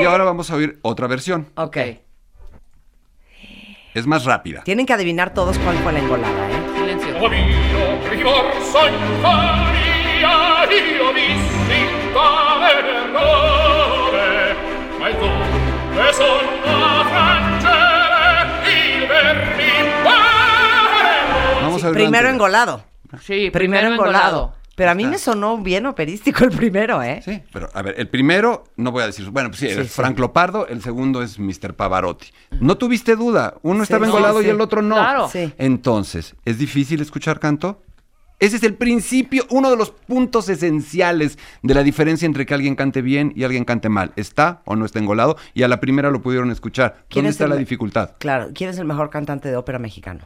Y ahora vamos a oír otra versión. Ok. Es más rápida. Tienen que adivinar todos cuál fue la engolada, ¿eh? Silencio. O Vamos a ver Primero antes. engolado. Sí, Primero engolado. Pero a mí Está. me sonó bien operístico el primero, ¿eh? Sí, pero a ver, el primero, no voy a decir, bueno, pues sí, Sí, es sí. Frank Lopardo, el segundo es Mr. Pavarotti. No tuviste duda, uno Sí, estaba engolado sí. y el otro no. Claro. Sí. Entonces, ¿es difícil escuchar canto? Ese es el principio, uno de los puntos esenciales de la diferencia entre que alguien cante bien y alguien cante mal. ¿Está o no está engolado? Y a la primera lo pudieron escuchar. ¿Quién ¿Dónde es está la dificultad? Claro. ¿Quién es el mejor cantante de ópera mexicano?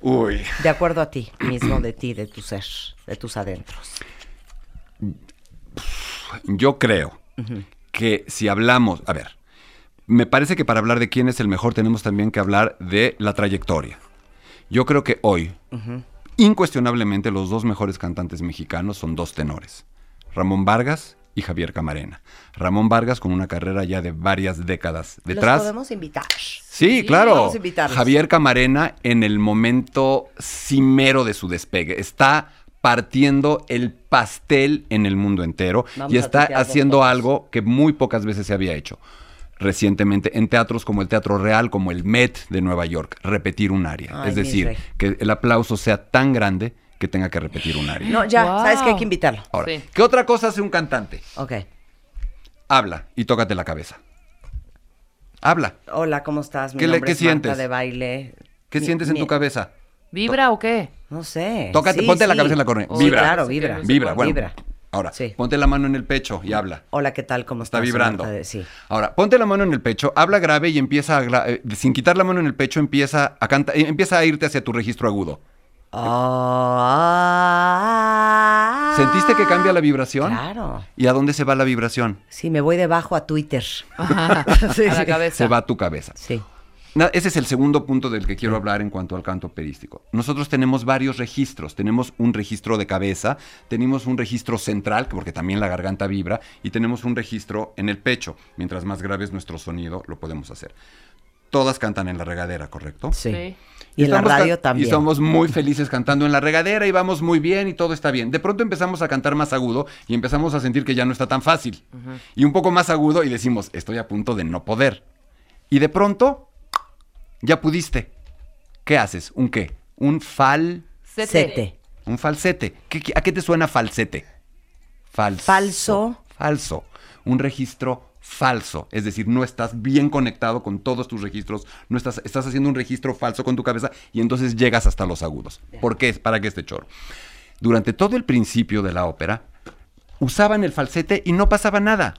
Uy. De acuerdo a ti mismo, de ti, de tu ser, de tus adentros. Yo creo que si hablamos, a ver, me parece que para hablar de quién es el mejor tenemos también que hablar de la trayectoria. Yo creo que hoy, incuestionablemente, los dos mejores cantantes mexicanos son dos tenores, Ramón Vargas y Javier Camarena. Ramón Vargas con una carrera ya de varias décadas detrás. ¿Los podemos invitar? Sí, claro. Javier Camarena en el momento cimero de su despegue. Está partiendo el pastel en el mundo entero Vamos y está haciendo algo que muy pocas veces se había hecho recientemente en teatros como el Teatro Real, como el Met de Nueva York, repetir un área. Ay, es decir, rey. que el aplauso sea tan grande que tenga que repetir un área. No, ya, Wow. sabes que hay que invitarlo. Ahora, Sí. ¿qué otra cosa hace un cantante? Ok. Habla y tócate la cabeza. Habla. Hola, ¿cómo estás? Mi ¿Qué le- nombre qué es Marta sientes? de baile. ¿Qué Mi- sientes en mi- tu cabeza? ¿Vibra o qué? No sé. Tócate, Sí, ponte la cabeza en la cornea. Vibra. Claro, vibra. Vibra, bueno. Vibra. Ahora, Sí. ponte la mano en el pecho y habla. Hola, ¿qué tal? ¿Cómo Está estás? vibrando. De- Sí. Ahora, ponte la mano en el pecho, habla grave y empieza a, eh, sin quitar la mano en el pecho, empieza a cantar, empieza a irte hacia tu registro agudo. Ah. ¿Sentiste que cambia la vibración? Claro. ¿Y a dónde se va la vibración? Sí, me voy debajo a Twitter. Ajá, Sí, a la sí. cabeza. Se va a tu cabeza. Sí. Ese es el segundo punto del que quiero hablar en cuanto al canto operístico. Nosotros tenemos varios registros. Tenemos un registro de cabeza, tenemos un registro central, que- porque también la garganta vibra, y tenemos un registro en el pecho. Mientras más grave es nuestro sonido, lo podemos hacer. Todas cantan en la regadera, ¿correcto? Sí. Sí. Y en la Estamos radio también. Y somos muy felices cantando en la regadera y vamos muy bien y todo está bien. De pronto empezamos a cantar más agudo y empezamos a sentir que ya no está tan fácil. Y un poco más agudo y decimos, estoy a punto de no poder. Y de pronto, ya pudiste. ¿Qué haces? ¿Un qué? Un fal... Sete. Sete. Un falsete. ¿Qué- qué- ¿A qué te suena falsete? Falso. Falso. Falso. Un registro falso, es decir, no estás bien conectado con todos tus registros, no estás, estás haciendo un registro falso con tu cabeza y entonces llegas hasta los agudos. ¿Por qué? ¿Para qué este choro? Durante todo el principio de la ópera, usaban el falsete y no pasaba nada.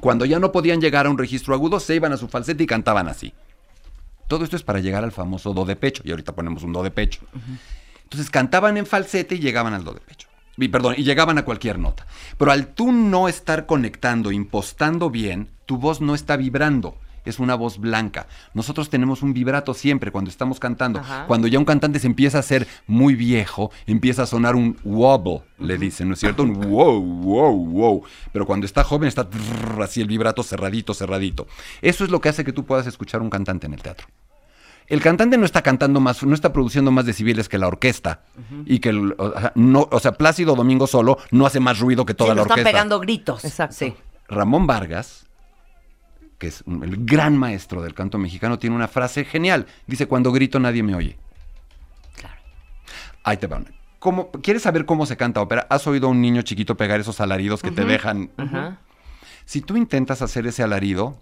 Cuando ya no podían llegar a un registro agudo, se iban a su falsete y cantaban así. Todo esto es para llegar al famoso do de pecho, y ahorita ponemos un do de pecho. Entonces cantaban en falsete y llegaban al do de pecho. Y, perdón, y llegaban a cualquier nota. Pero al tú no estar conectando, impostando bien, tu voz no está vibrando. Es una voz blanca. Nosotros tenemos un vibrato siempre cuando estamos cantando. Ajá. Cuando ya un cantante se empieza a hacer muy viejo, empieza a sonar un wobble, le dicen, ¿no es cierto? Un wow, wow, wow. Pero cuando está joven está trrr, así el vibrato cerradito, cerradito. Eso es lo que hace que tú puedas escuchar un cantante en el teatro. El cantante no está cantando más, no está produciendo más decibeles que la orquesta. Y que, el- o sea, no, o sea, Plácido Domingo solo no hace más ruido que toda Sí, la orquesta. pegando gritos. Exacto. Sí. Ramón Vargas, que es un- el gran maestro del canto mexicano, tiene una frase genial. Dice, cuando grito nadie me oye. Ahí te va. una. ¿Cómo- ¿Quieres saber cómo se canta ópera? ¿Has oído a un niño chiquito pegar esos alaridos que te dejan? Ajá. Si tú intentas hacer ese alarido,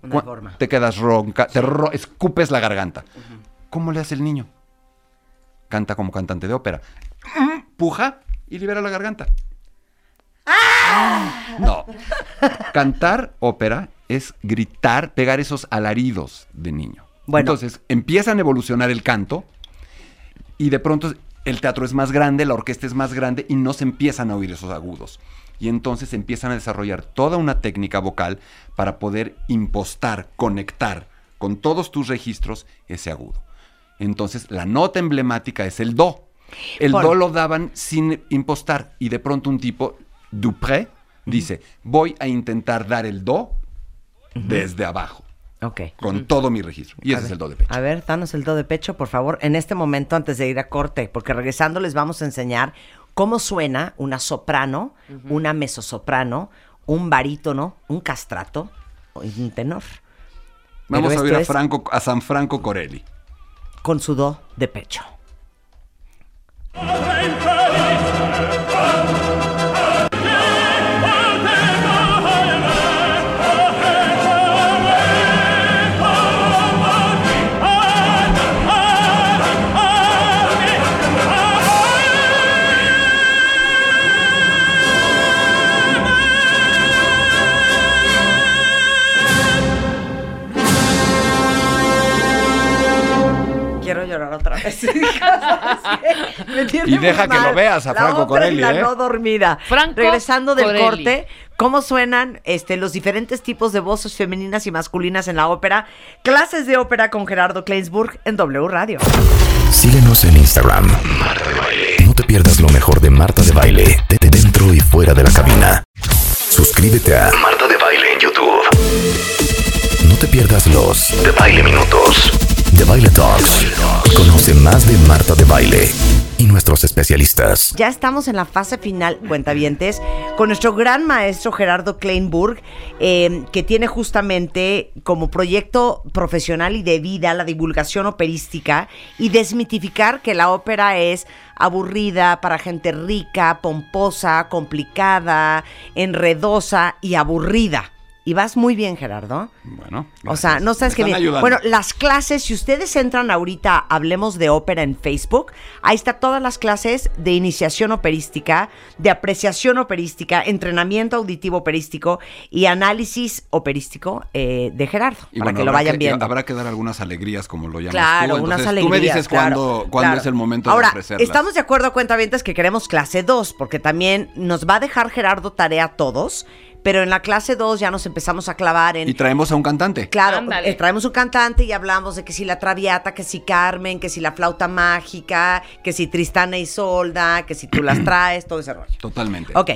te quedas ronca, te ro- escupes la garganta. ¿Cómo le hace el niño? Canta como cantante de ópera. Puja y libera la garganta. No. Cantar ópera es gritar, pegar esos alaridos de niño. Bueno. Entonces empiezan a evolucionar el canto y de pronto el teatro es más grande, la orquesta es más grande y no se empiezan a oír esos agudos. Y entonces empiezan a desarrollar toda una técnica vocal para poder impostar, conectar con todos tus registros ese agudo. Entonces la nota emblemática es el do. El Por- do lo daban sin impostar y de pronto un tipo, Dupré, dice, voy a intentar dar el do desde abajo, Ok. con todo mi registro. Y A ese es el do de pecho. A ver, danos el do de pecho, por favor, en este momento antes de ir a corte, porque regresando les vamos a enseñar cómo suena una soprano, una mezzosoprano, un barítono, un castrato y un tenor. Vamos Pero a oír a, es Franco, a San Franco Corelli. Con su do de pecho. Y deja que lo veas a La Franco Corelli, la ¿eh? no dormida. Franco Regresando del Corelli. corte, ¿cómo suenan este, los diferentes tipos de voces femeninas y masculinas en la ópera? Clases de ópera con Gerardo Kleinsburg en W Radio. Síguenos en Instagram. Marta de Baile. No te pierdas lo mejor de Marta de Baile, de de dentro y fuera de la cabina. Suscríbete a Marta de Baile en YouTube. No te pierdas los de Baile Minutos, de Baile Talks. Conoce más de Marta de Baile y nuestros especialistas. Ya estamos en la fase final, cuentavientes, con nuestro gran maestro Gerardo Kleinburg, eh, que tiene justamente como proyecto profesional y de vida la divulgación operística y desmitificar que la ópera es aburrida para gente rica, pomposa, complicada, enredosa y aburrida. Y vas muy bien, Gerardo. Bueno. O sea, no sabes qué bien. ayudando. Bueno, las clases, si ustedes entran ahorita, hablemos de ópera en Facebook, ahí está todas las clases de iniciación operística, de apreciación operística, entrenamiento auditivo operístico y análisis operístico eh, de Gerardo, Y para bueno, que lo vayan viendo. Habrá que dar algunas alegrías, como lo llamas Claro, tú. unas alegrías. Tú me dices claro, cuándo, cuándo claro. es el momento Ahora, de ofrecerlas. estamos de acuerdo, cuentavientes, que queremos clase 2, porque también nos va a dejar Gerardo tarea a todos, pero en la clase 2 ya nos empezamos a clavar en Y traemos a un cantante. Claro, Ándale. eh, traemos un cantante y hablamos de que si la Traviata, que si Carmen, que si la flauta mágica, que si Tristana y Solda, que si tú las traes, todo ese rollo. Totalmente. Ok,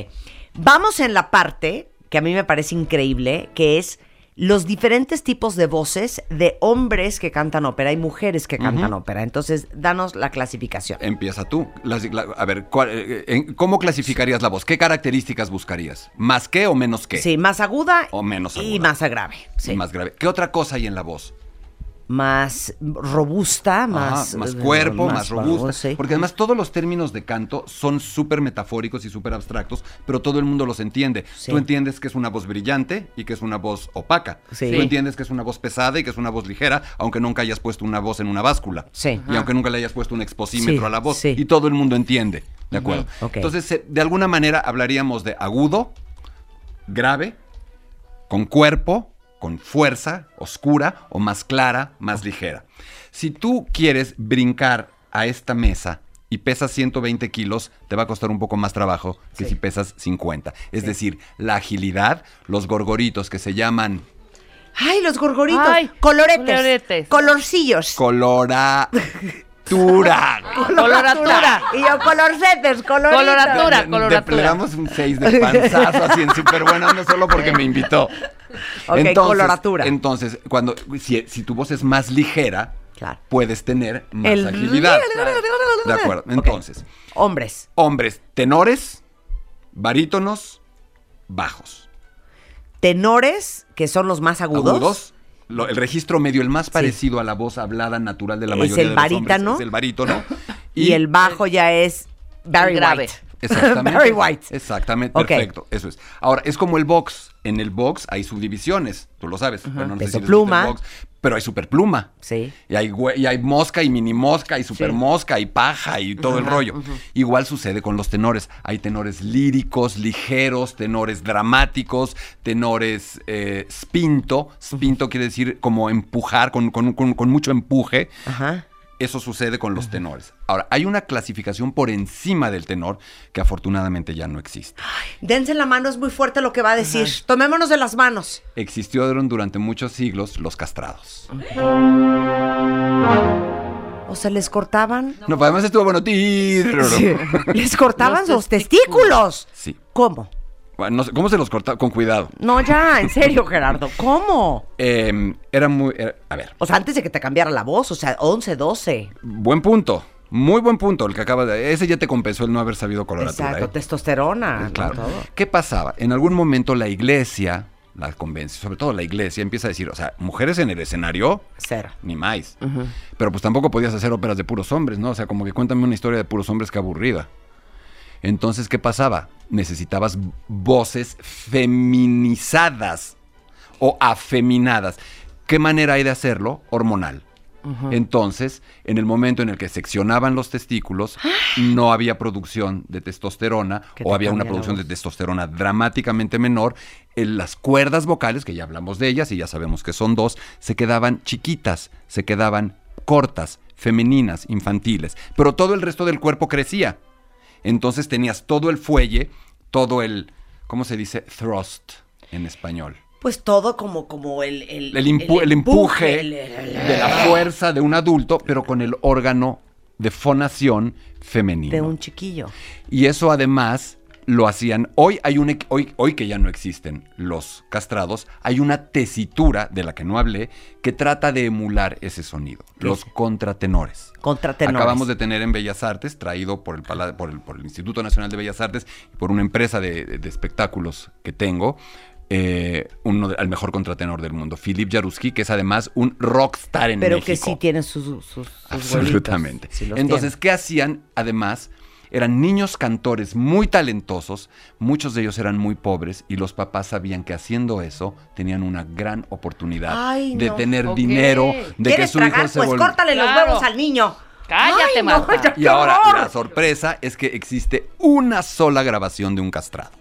vamos en la parte que a mí me parece increíble, que es los diferentes tipos de voces de hombres que cantan ópera y mujeres que cantan ópera. Entonces, danos la clasificación. Empieza tú. La- a ver, ¿cuál- eh, en- ¿cómo clasificarías la voz? ¿Qué características buscarías? ¿Más qué o menos qué? Sí, más aguda O menos y aguda. más grave. Sí. Y más grave. ¿Qué otra cosa hay en la voz? Más robusta, Ajá, más... más eh, cuerpo, más, robusta. sí. Porque además todos los términos de canto son súper metafóricos y súper abstractos, pero todo el mundo los entiende. Sí. Tú entiendes que es una voz brillante y que es una voz opaca. Sí. Tú entiendes que es una voz pesada y que es una voz ligera, aunque nunca hayas puesto una voz en una báscula. Sí. Y aunque nunca le hayas puesto un exposímetro Sí, a la voz. sí. Y todo el mundo entiende. ¿De acuerdo? Entonces, eh, de alguna manera hablaríamos de agudo, grave, con cuerpo, con fuerza, oscura o más clara, más ligera. Si tú quieres brincar a esta mesa y pesas 120 kilos, te va a costar un poco más trabajo que si pesas 50. Es decir, la agilidad, los gorgoritos que se llaman Ay, los gorgoritos. Ay, coloretes. coloretes. Colorcillos. coloratura. Coloratura. Y yo, colorcetes, coloritos. Coloratura. Le- coloratura. Desplegamos un 6 de panzazo así en súper buena, no solo porque me invitó. Ok, coloratura. Entonces, cuando, si, si tu voz es más ligera, Claro. puedes tener más El- agilidad. De acuerdo. Entonces, Hombres. hombres, tenores, barítonos, bajos. Tenores, que son los más agudos. Agudos. Lo- el registro medio, el más parecido a la voz hablada natural de la Es mayoría el de los barítano. hombres, es el barítono. Y, el bajo ya es Barry grave. White. Exactamente. Barry White. Exactamente, perfecto. Eso es. Ahora, es como el box. En el box hay subdivisiones, tú lo sabes. Bueno, no sé si pluma. box, pero hay superpluma. Sí. Y hay, y hay mosca y mini mosca y super mosca y paja y todo el rollo. Igual sucede con los tenores. Hay tenores líricos, ligeros, tenores dramáticos, tenores eh, spinto. Spinto quiere decir como empujar, con, con- con- con mucho empuje. Ajá. Eso sucede con los tenores. Ahora, hay una clasificación por encima del tenor que afortunadamente ya no existe. Dense la mano, es muy fuerte lo que va a decir. Tomémonos de las manos. Existieron durante muchos siglos los castrados. O sea, les cortaban. No, pues además estuvo bueno. ti- Les cortaban Los los, testículos. Sí. ¿Cómo? No sé, ¿Cómo se los corta? Con cuidado. No, ya, en serio, Gerardo. ¿Cómo? Eh, era muy... era- a ver, O sea, antes de que te cambiara la voz, o sea, 11, 12. buen punto. Muy buen punto el que acaba de... Ese ya te compensó el no haber sabido coloratura. Exacto, ¿eh? testosterona. ¿no? Claro. Todo. ¿Qué pasaba? En algún momento la iglesia, la convención, sobre todo la iglesia, empieza a decir, o sea, mujeres en el escenario, Cero. ni más. Pero pues tampoco podías hacer óperas de puros hombres, ¿no? O sea, como que cuéntame una historia de puros hombres que aburrida. Entonces, ¿qué pasaba? Necesitabas voces feminizadas o afeminadas. ¿Qué manera hay de hacerlo? Hormonal. Entonces, en el momento en el que seccionaban los testículos, no había producción de testosterona Que o te había una producción de testosterona dramáticamente menor. En las cuerdas vocales, que ya hablamos de ellas y ya sabemos que son dos, se quedaban chiquitas, se quedaban cortas, femeninas, infantiles. Pero todo el resto del cuerpo crecía. Entonces tenías todo el fuelle, todo el, ¿cómo se dice? Thrust en español. Pues todo como, como el... El, El, impu- el empuje de la fuerza de un adulto, pero con el órgano de fonación femenino. de un chiquillo. Y eso además lo hacían. Hoy hay un hoy, hoy que ya no existen los castrados, hay una tesitura de la que no hablé que trata de emular ese sonido. Los contratenores. Contratenores. Acabamos de tener en Bellas Artes, traído por el, por el, por el Instituto Nacional de Bellas Artes y por una empresa de, de- de espectáculos que tengo, eh, uno de- al mejor contratenor del mundo, Philip Jaruski, que es además un rockstar en Pero México. que sí tiene sus, sus, sus Absolutamente. Entonces, tiene. ¿qué hacían? Además, eran niños cantores muy talentosos, muchos de ellos eran muy pobres y los papás sabían que haciendo eso tenían una gran oportunidad Ay, de no. tener dinero, de que ¿Quieres su hijo tragar? se Pues volv- córtale los Claro. huevos al niño. Cállate, Ay, no, Marta. ya, Y ahora horror. la sorpresa es que existe una sola grabación de un castrado.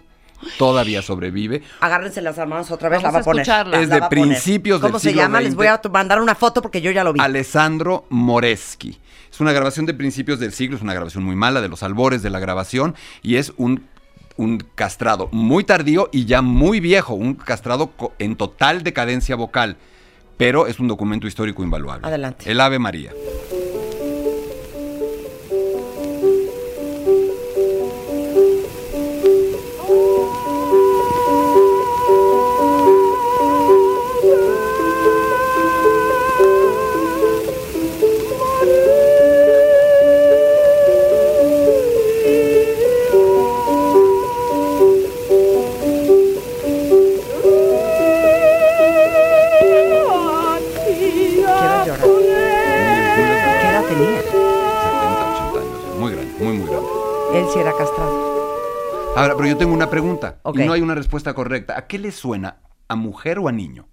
Todavía sobrevive. Agárrense las manos otra vez, Vamos la va a poner. escucharla. Es de principios del ¿Cómo se siglo llama? Les voy a mandar una foto porque yo ya lo vi. Alessandro Moreschi. Es una grabación de principios del siglo, es una grabación muy mala, de los albores de la grabación, y es un, un castrado muy tardío y ya muy viejo, un castrado en total decadencia vocal, pero es un documento histórico invaluable. Adelante. El Ave María. tenía? 70, 80 años, muy grande, muy, muy grande. Él sí era castrado. Ahora, pero yo tengo una pregunta y no hay una respuesta correcta. ¿A qué le suena? ¿A mujer o a niño?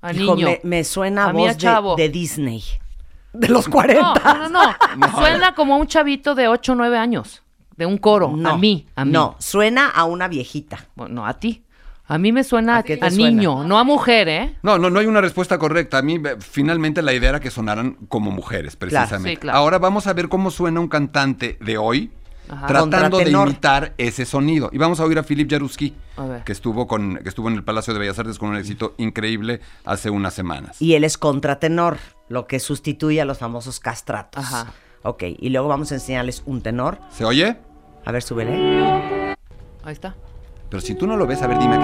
Al Hijo, niño. me, me suena a A mí a chavo. de, Disney. De los 40. No, no, no, no. Suena como a un chavito de 8 o 9 años, de un coro. A mí, a mí. No, suena a una viejita. Bueno, no, a ti. A mí me suena ¿A suena? niño, no a mujer, ¿eh? No, no, no hay una respuesta correcta. A mí, eh, finalmente, la idea era que sonaran como mujeres, precisamente. sí, claro. Ahora vamos a ver cómo suena un cantante de hoy Ajá. tratando de imitar ese sonido. Y vamos a oír a Philip Jaruski, que estuvo, con, que estuvo en el Palacio de Bellas Artes con un éxito increíble hace unas semanas. Y él es contratenor, lo que sustituye a los famosos castratos. Ajá. Ok, y luego vamos a enseñarles un tenor. ¿Se oye? A ver, súbele. Ahí está. Pero si tú no lo ves, a ver, dime.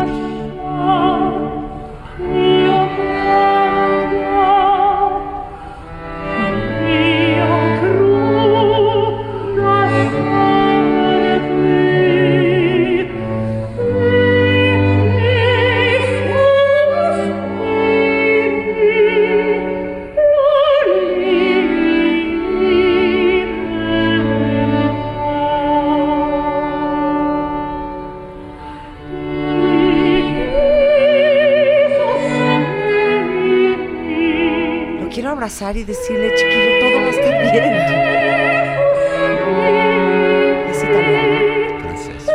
Abrazar y decirle, chiquillo, todo va a estar bien. Es italiano. Francés.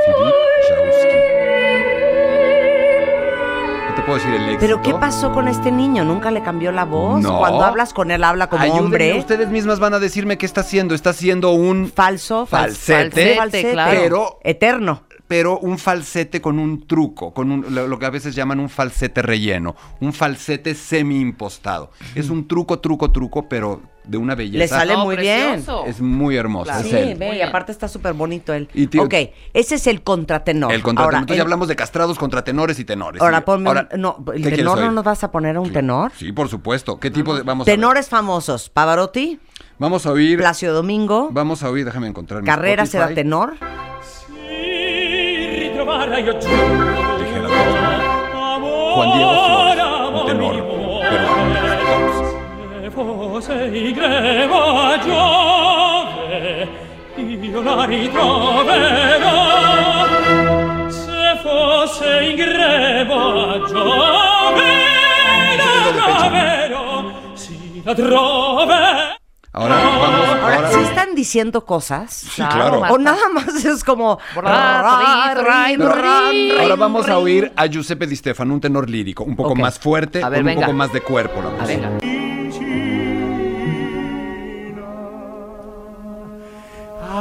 No te puedo decir el éxito. Pero ¿qué pasó con este niño? ¿Nunca le cambió la voz? No. Cuando hablas con él, habla como Ayúdenme, hombre. Ustedes mismas van a decirme qué está haciendo. Está haciendo un Falso, fal- Falsete, falsete, claro. pero- Eterno. Pero un falsete con un truco, con un- lo, lo que a veces llaman un falsete relleno, un falsete semi impostado. Es un truco, truco, truco, pero de una belleza. Le sale muy precioso. Es muy hermoso. Claro. es Sí, él. ve, y bien. aparte está súper bonito él. Y tío- ok, ese es el contratenor. El contratenor. Ahora, Entonces ya hablamos de castrados, contratenores y tenores. Ahora ponme ahora, un- no, el ¿qué quieres tenor no nos vas a poner un tenor. Sí, por supuesto. ¿Qué tipo de vamos a ver? Tenores famosos, Pavarotti, Vamos a oír. Plácido Domingo, Vamos a oír, déjame encontrar. Carrera será cara io giuro. Dije la amor, Juan Diego Flores un tenor. pero se fosse i greva giove io la ritroverò. Se fosse in greva giove la troverò. Si la troverò. Ahora vamos. Ahora, Ahora, ¿sí están diciendo cosas? Sí, claro. O nada más es como... Ahora vamos a oír a Giuseppe Di Stefano, un tenor lírico, un poco más fuerte, A ver, con un poco más de cuerpo. La A venga.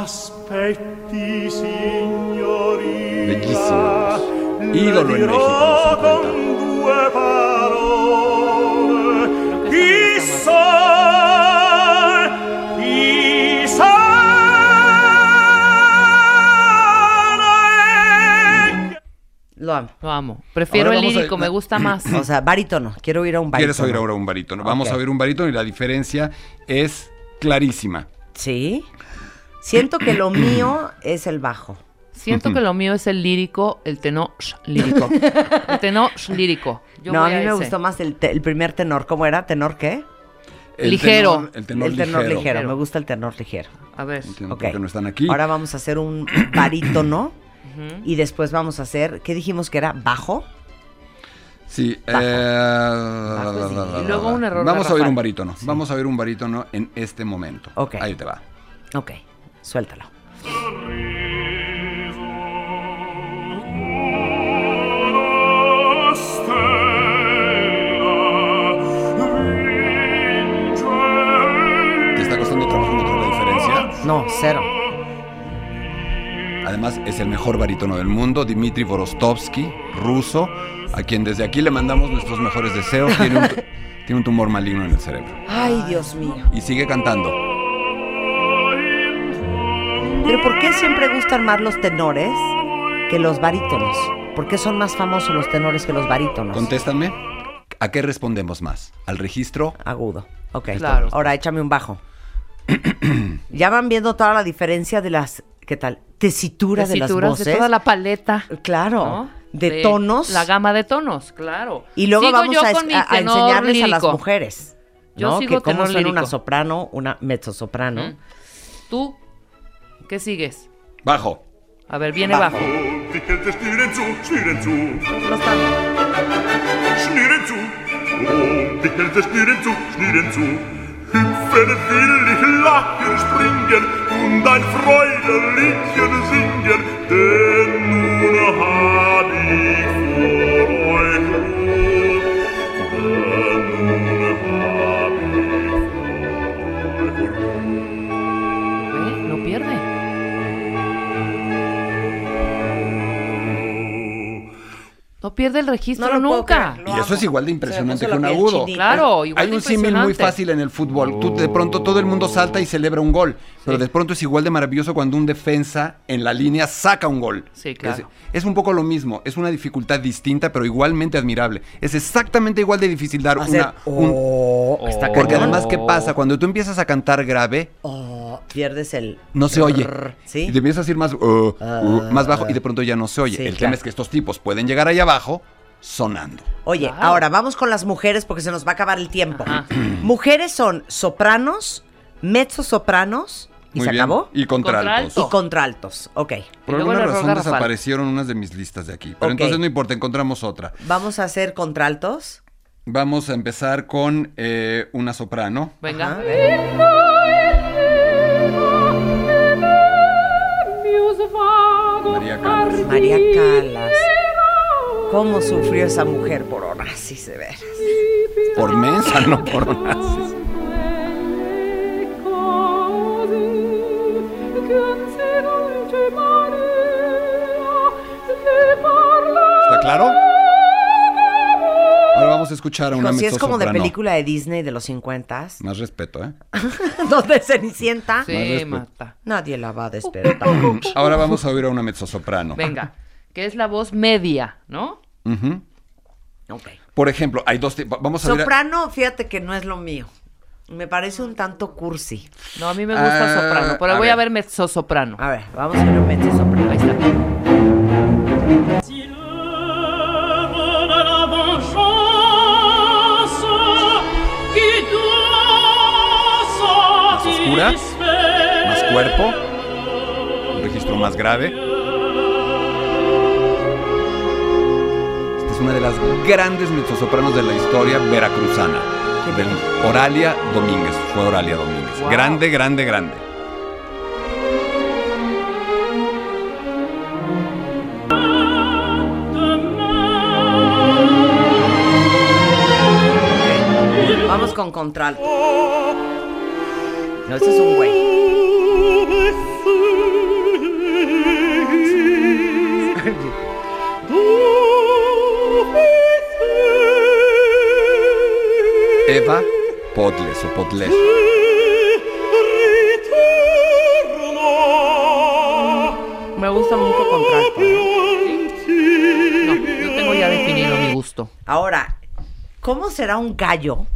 Aspetti, signorina. Bellísimos. Ídolo en México 50. due parole. Lo amo. Lo amo. Prefiero Ahora el vamos a- lírico, me gusta más. O sea, barítono. Quiero oír a un barítono. ¿Quieres oír ahora un barítono? Vamos Ok. a oír un barítono y la diferencia es clarísima. Sí. Siento que lo mío es el bajo. Siento que lo mío es el lírico, el tenor sh, lírico. El tenor sh, lírico. Yo no, a voy mí me ese. gustó más el, te- el primer tenor. ¿Cómo era? ¿Tenor qué? El Ligero. tenor- el tenor, el tenor ligero. ligero. Me gusta el tenor ligero. A ver. Entiendo Ok. por qué no están aquí. Ahora vamos a hacer un barítono. Y después vamos a hacer, ¿qué dijimos que era? ¿Bajo? Sí. Bajo. eh, Bajo, sí. Y luego un error Vamos a oír garrafal. un barítono. Vamos a oír un barítono en este momento. Ok. Ahí te va. Ok, suéltalo. ¿Te está costando trabajo notar la diferencia? No, cero. Además, es el mejor barítono del mundo, Dmitry Vorostovsky, ruso, a quien desde aquí le mandamos nuestros mejores deseos. Tiene un, tiene un tumor maligno en el cerebro. Ay, Dios mío. Y sigue cantando. Pero ¿por qué siempre gustan más los tenores que los barítonos? ¿Por qué son más famosos los tenores que los barítonos? Contéstame. ¿A qué respondemos más? ¿Al registro? Agudo. Ok. Claro. Ahora échame un bajo. ya van viendo toda la diferencia de las, ¿qué tal? Tesitura, de las voces. de toda la paleta. Claro. ¿no? De, tonos. La gama de tonos, claro. Y luego Sigo vamos a, enseñarles a las mujeres. Yo ¿no? sigo que cómo suena una lírico. soprano, una mezzosoprano. Mm. ¿Tú qué sigues? Bajo. A ver, viene Bajo. bajo. No ich lachen, springen und ein Freudenliedchen singen, denn nun hab ich vor euch nun hab ich pierde. No pierde el registro No nunca. creer, Y eso es igual de impresionante puso que un agudo. chinita. Claro, igual Hay de un símil muy fácil en el fútbol. Tú, de pronto todo el mundo salta y celebra un gol. Pero de pronto es igual de maravilloso cuando un defensa en la línea saca un gol. Sí, claro. Es, es un poco lo mismo. Es una dificultad distinta, pero igualmente admirable. Es exactamente igual de difícil dar Hacer, una. un- oh, está porque además, ¿qué pasa? Cuando tú empiezas a cantar grave, Oh, pierdes el... no se oye. ¿Sí? Y te empiezas a ir más, uh, uh, Ah, más bajo y de pronto ya no se oye. sí, el claro. tema es que estos tipos pueden llegar ahí abajo sonando. Oye, Wow. ahora vamos con las mujeres porque se nos va a acabar el tiempo. Mujeres son sopranos, mezzosopranos y Muy se bien. acabó. Y contraltos. Contralto. Y contraltos. Ok. Por alguna razón garrafal. desaparecieron unas de mis listas de aquí. Pero entonces no importa, encontramos otra. Vamos a hacer contraltos. Vamos a empezar con eh, una soprano. Venga. Ajá. María Callas. María Calas. ¿Cómo sufrió esa mujer por Onassis, de veras? Por mensa, no por nazis. ¿Está claro? A escuchar a una si es como de película de Disney de los 50 Más respeto, ¿eh? donde Cenicienta Sí, mata. nadie la va a despertar. Ahora vamos a oír a una mezzosoprano. Venga. Que es la voz media, ¿no? Ujú. Ok. Por ejemplo, hay dos tipos. Vamos a Soprano, fíjate que no es lo mío. Me parece un tanto cursi. No, a mí me gusta Ah, soprano. Pero a voy a ver. ver mezzosoprano. A ver, vamos a ver un mezzosoprano. Ahí está. Más cuerpo. Un registro más grave. Esta es una de las grandes mezzosopranos de la historia veracruzana. Oralia Domínguez. Fue Oralia Domínguez. Wow. Grande, grande, grande. Vamos con contralto. No, ese es un güey. Eva Podles o Podles. Me gusta mucho contralto. ¿eh? No, yo tengo ya definido mi gusto. Ahora, ¿cómo será un gallo?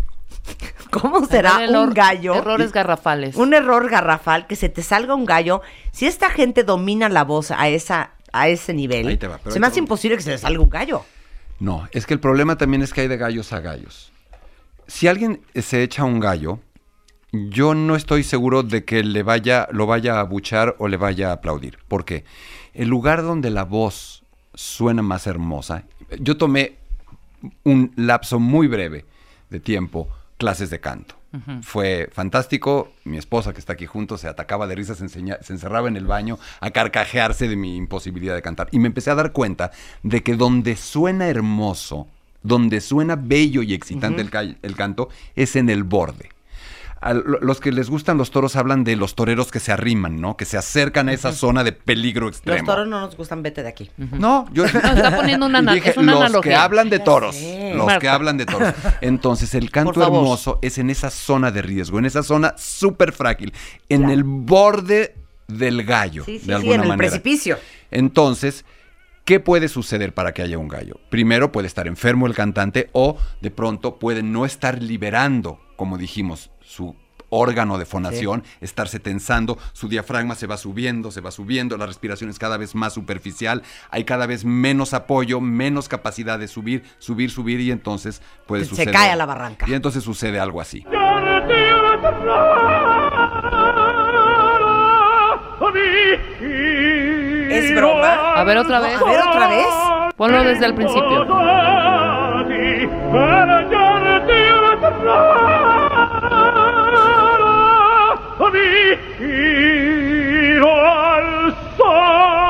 ¿Cómo será error- un gallo? Errores garrafales. Un error garrafal, que se te salga un gallo. Si esta gente domina la voz a esa a ese nivel, Ahí te va, pero se me hace imposible que se le salga un gallo. No, es que el problema también es que hay de gallos a gallos. Si alguien se echa un gallo, yo no estoy seguro de que le vaya, lo vaya a abuchar o le vaya a aplaudir. ¿Por qué? El lugar donde la voz suena más hermosa. Yo tomé un lapso muy breve de tiempo clases de canto. Fue fantástico. Mi esposa, que está aquí junto, se atacaba de risa, se, enseña- se encerraba en el baño a carcajearse de mi imposibilidad de cantar. Y me empecé a dar cuenta de que donde suena hermoso, donde suena bello y excitante el, ca- el canto, es en el borde. A los que les gustan los toros hablan de los toreros que se arriman, ¿no? Que se acercan a esa zona de peligro Los extremo. toros no nos gustan, vete de aquí. No, yo está poniendo una dije, es una los analogía. que hablan de toros, los que hablan de toros. Entonces, el canto hermoso es en esa zona de riesgo, en esa zona súper frágil, en el borde del gallo, Sí, sí, de sí, alguna en el manera. precipicio. Entonces, ¿qué puede suceder para que haya un gallo? Primero, puede estar enfermo el cantante o de pronto puede no estar liberando, como dijimos, su órgano de fonación, estarse tensando, su diafragma se va subiendo, se va subiendo, la respiración es cada vez más superficial, hay cada vez menos apoyo, menos capacidad de subir, subir, subir y entonces puede Se suceder. cae a la barranca. Y entonces sucede algo así. Es broma. A ver otra vez. A ver otra vez. Ponlo desde el principio.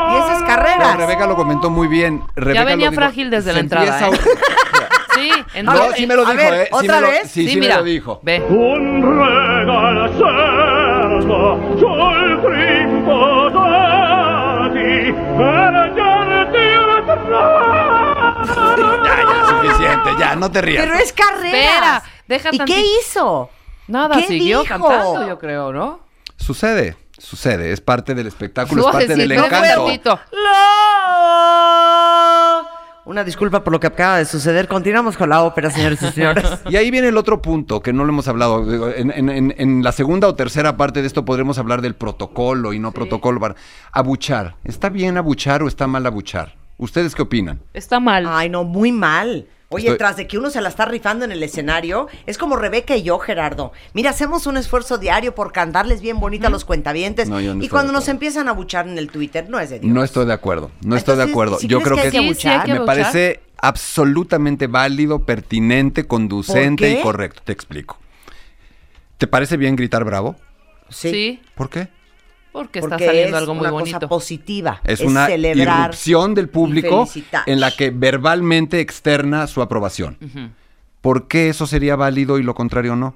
Y esa es No, carreras. Rebeca lo comentó muy bien. Rebeca venía lo dijo. frágil desde la entrada, ¿eh? a- Sí, en No, dos- sí me lo dijo, ver, ¿eh? Sí ¿otra me lo- vez? Sí, Sí, sí me mira. lo dijo. Ve. Un Ya, ya, suficiente, ya, no te rías. Pero es carreras. Espera, deja ¿Y qué hizo? Nada, ¿Qué siguió dijo? cantando, yo creo, ¿no? Sucede, sucede, es parte del espectáculo, es parte del encanto. Una disculpa por lo que acaba de suceder. Continuamos con la ópera, señores y señores. Y ahí viene el otro punto que no lo hemos hablado. En, en- en- en la segunda o tercera parte de esto podremos hablar del protocolo y no protocolo. Abuchar. ¿Está bien abuchar o está mal abuchar? ¿Ustedes qué opinan? Está mal. Ay, no, muy mal. Oye, Estoy- tras de que uno se la está rifando en el escenario, es como Rebeca y yo, Gerardo. Mira, hacemos un esfuerzo diario por cantarles bien bonita a los cuentavientes. No, y cuando nos empiezan a buchar en el Twitter, no es de Dios. No estoy de acuerdo. No estoy de acuerdo. ¿sí Yo creo que que, Sí, sí, hay que me parece absolutamente válido, pertinente, conducente y correcto. Te explico. ¿Te parece bien gritar bravo? Sí. Sí, ¿Por qué? Porque está Porque saliendo es algo muy una bonito. cosa positiva. Es, una celebrar irrupción del público en la que verbalmente externa su aprobación. Ujú. ¿Por qué eso sería válido y lo contrario no?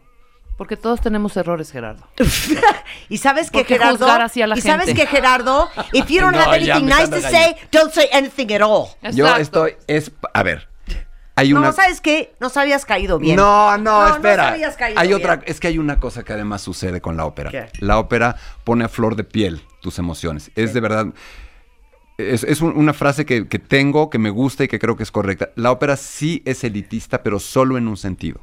Porque todos tenemos errores, Gerardo. Y sabes que ¿Por qué Gerardo. juzgar así a la y sabes gente? que Gerardo, if you don't No, have anything nice to say, don't say anything at all. Yo Exacto. estoy, es, a ver, hay No. ¿sabes qué? No habías caído bien. No, no, No, espera. no habías caído hay bien. otra, es que hay una cosa que además sucede con la ópera. ¿Qué? La ópera pone a flor de piel tus emociones. Es de verdad. Es, es un- una frase que, que tengo, que me gusta y que creo que es correcta. La ópera sí es elitista, pero solo en un sentido,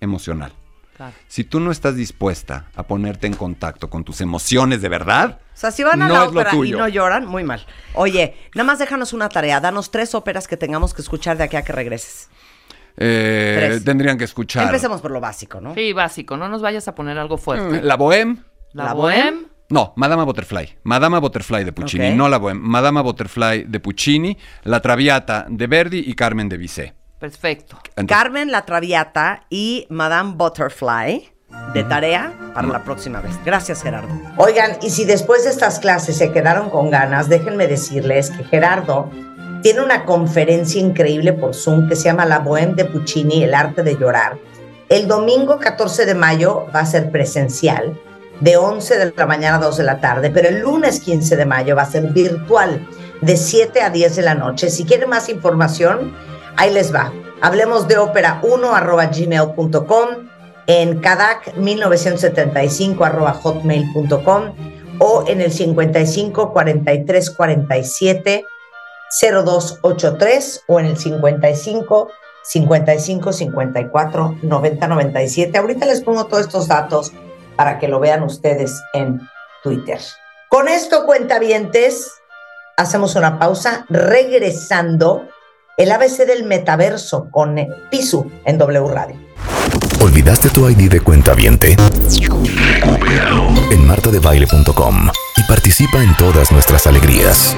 emocional. Claro. Si tú no estás dispuesta a ponerte en contacto con tus emociones de verdad, O sea, si van a no la ópera y no lloran, muy mal. Oye, nada más déjanos una tarea. Danos tres óperas que tengamos que escuchar de aquí a que regreses. eh, tendrían que escuchar Empecemos por lo básico, ¿no? Sí, básico. No nos vayas a poner algo fuerte. La Bohème. La, La Bohème. No, Madama Butterfly. Madama Butterfly de Puccini, no la Bohème. Madama Butterfly de Puccini, La Traviata de Verdi y Carmen de Bizet. Perfecto. Entonces, Carmen la Traviata y Madame Butterfly de tarea para la próxima vez. Gracias, Gerardo. Oigan, y si después de estas clases se quedaron con ganas, déjenme decirles que Gerardo tiene una conferencia increíble por Zoom que se llama La Bohème de Puccini, el arte de llorar. El domingo 14 de mayo va a ser presencial, de 11 de la mañana a 2 de la tarde, pero el lunes 15 de mayo va a ser virtual, de 7 a 10 de la noche. Si quieren más información, ahí les va. Hablemos de ópera 1 arroba gmail.com, en cadac 1975 arroba hotmail.com o en el 55 43 47 0283 o en el 55 55 54 90 97. Ahorita les pongo todos estos datos para que lo vean ustedes en Twitter. Con esto, cuentavientes, hacemos una pausa regresando el ABC del metaverso con Pisu en W Radio. ¿Olvidaste tu ID de cuenta viente? En martadebaile.com y participa en todas nuestras alegrías.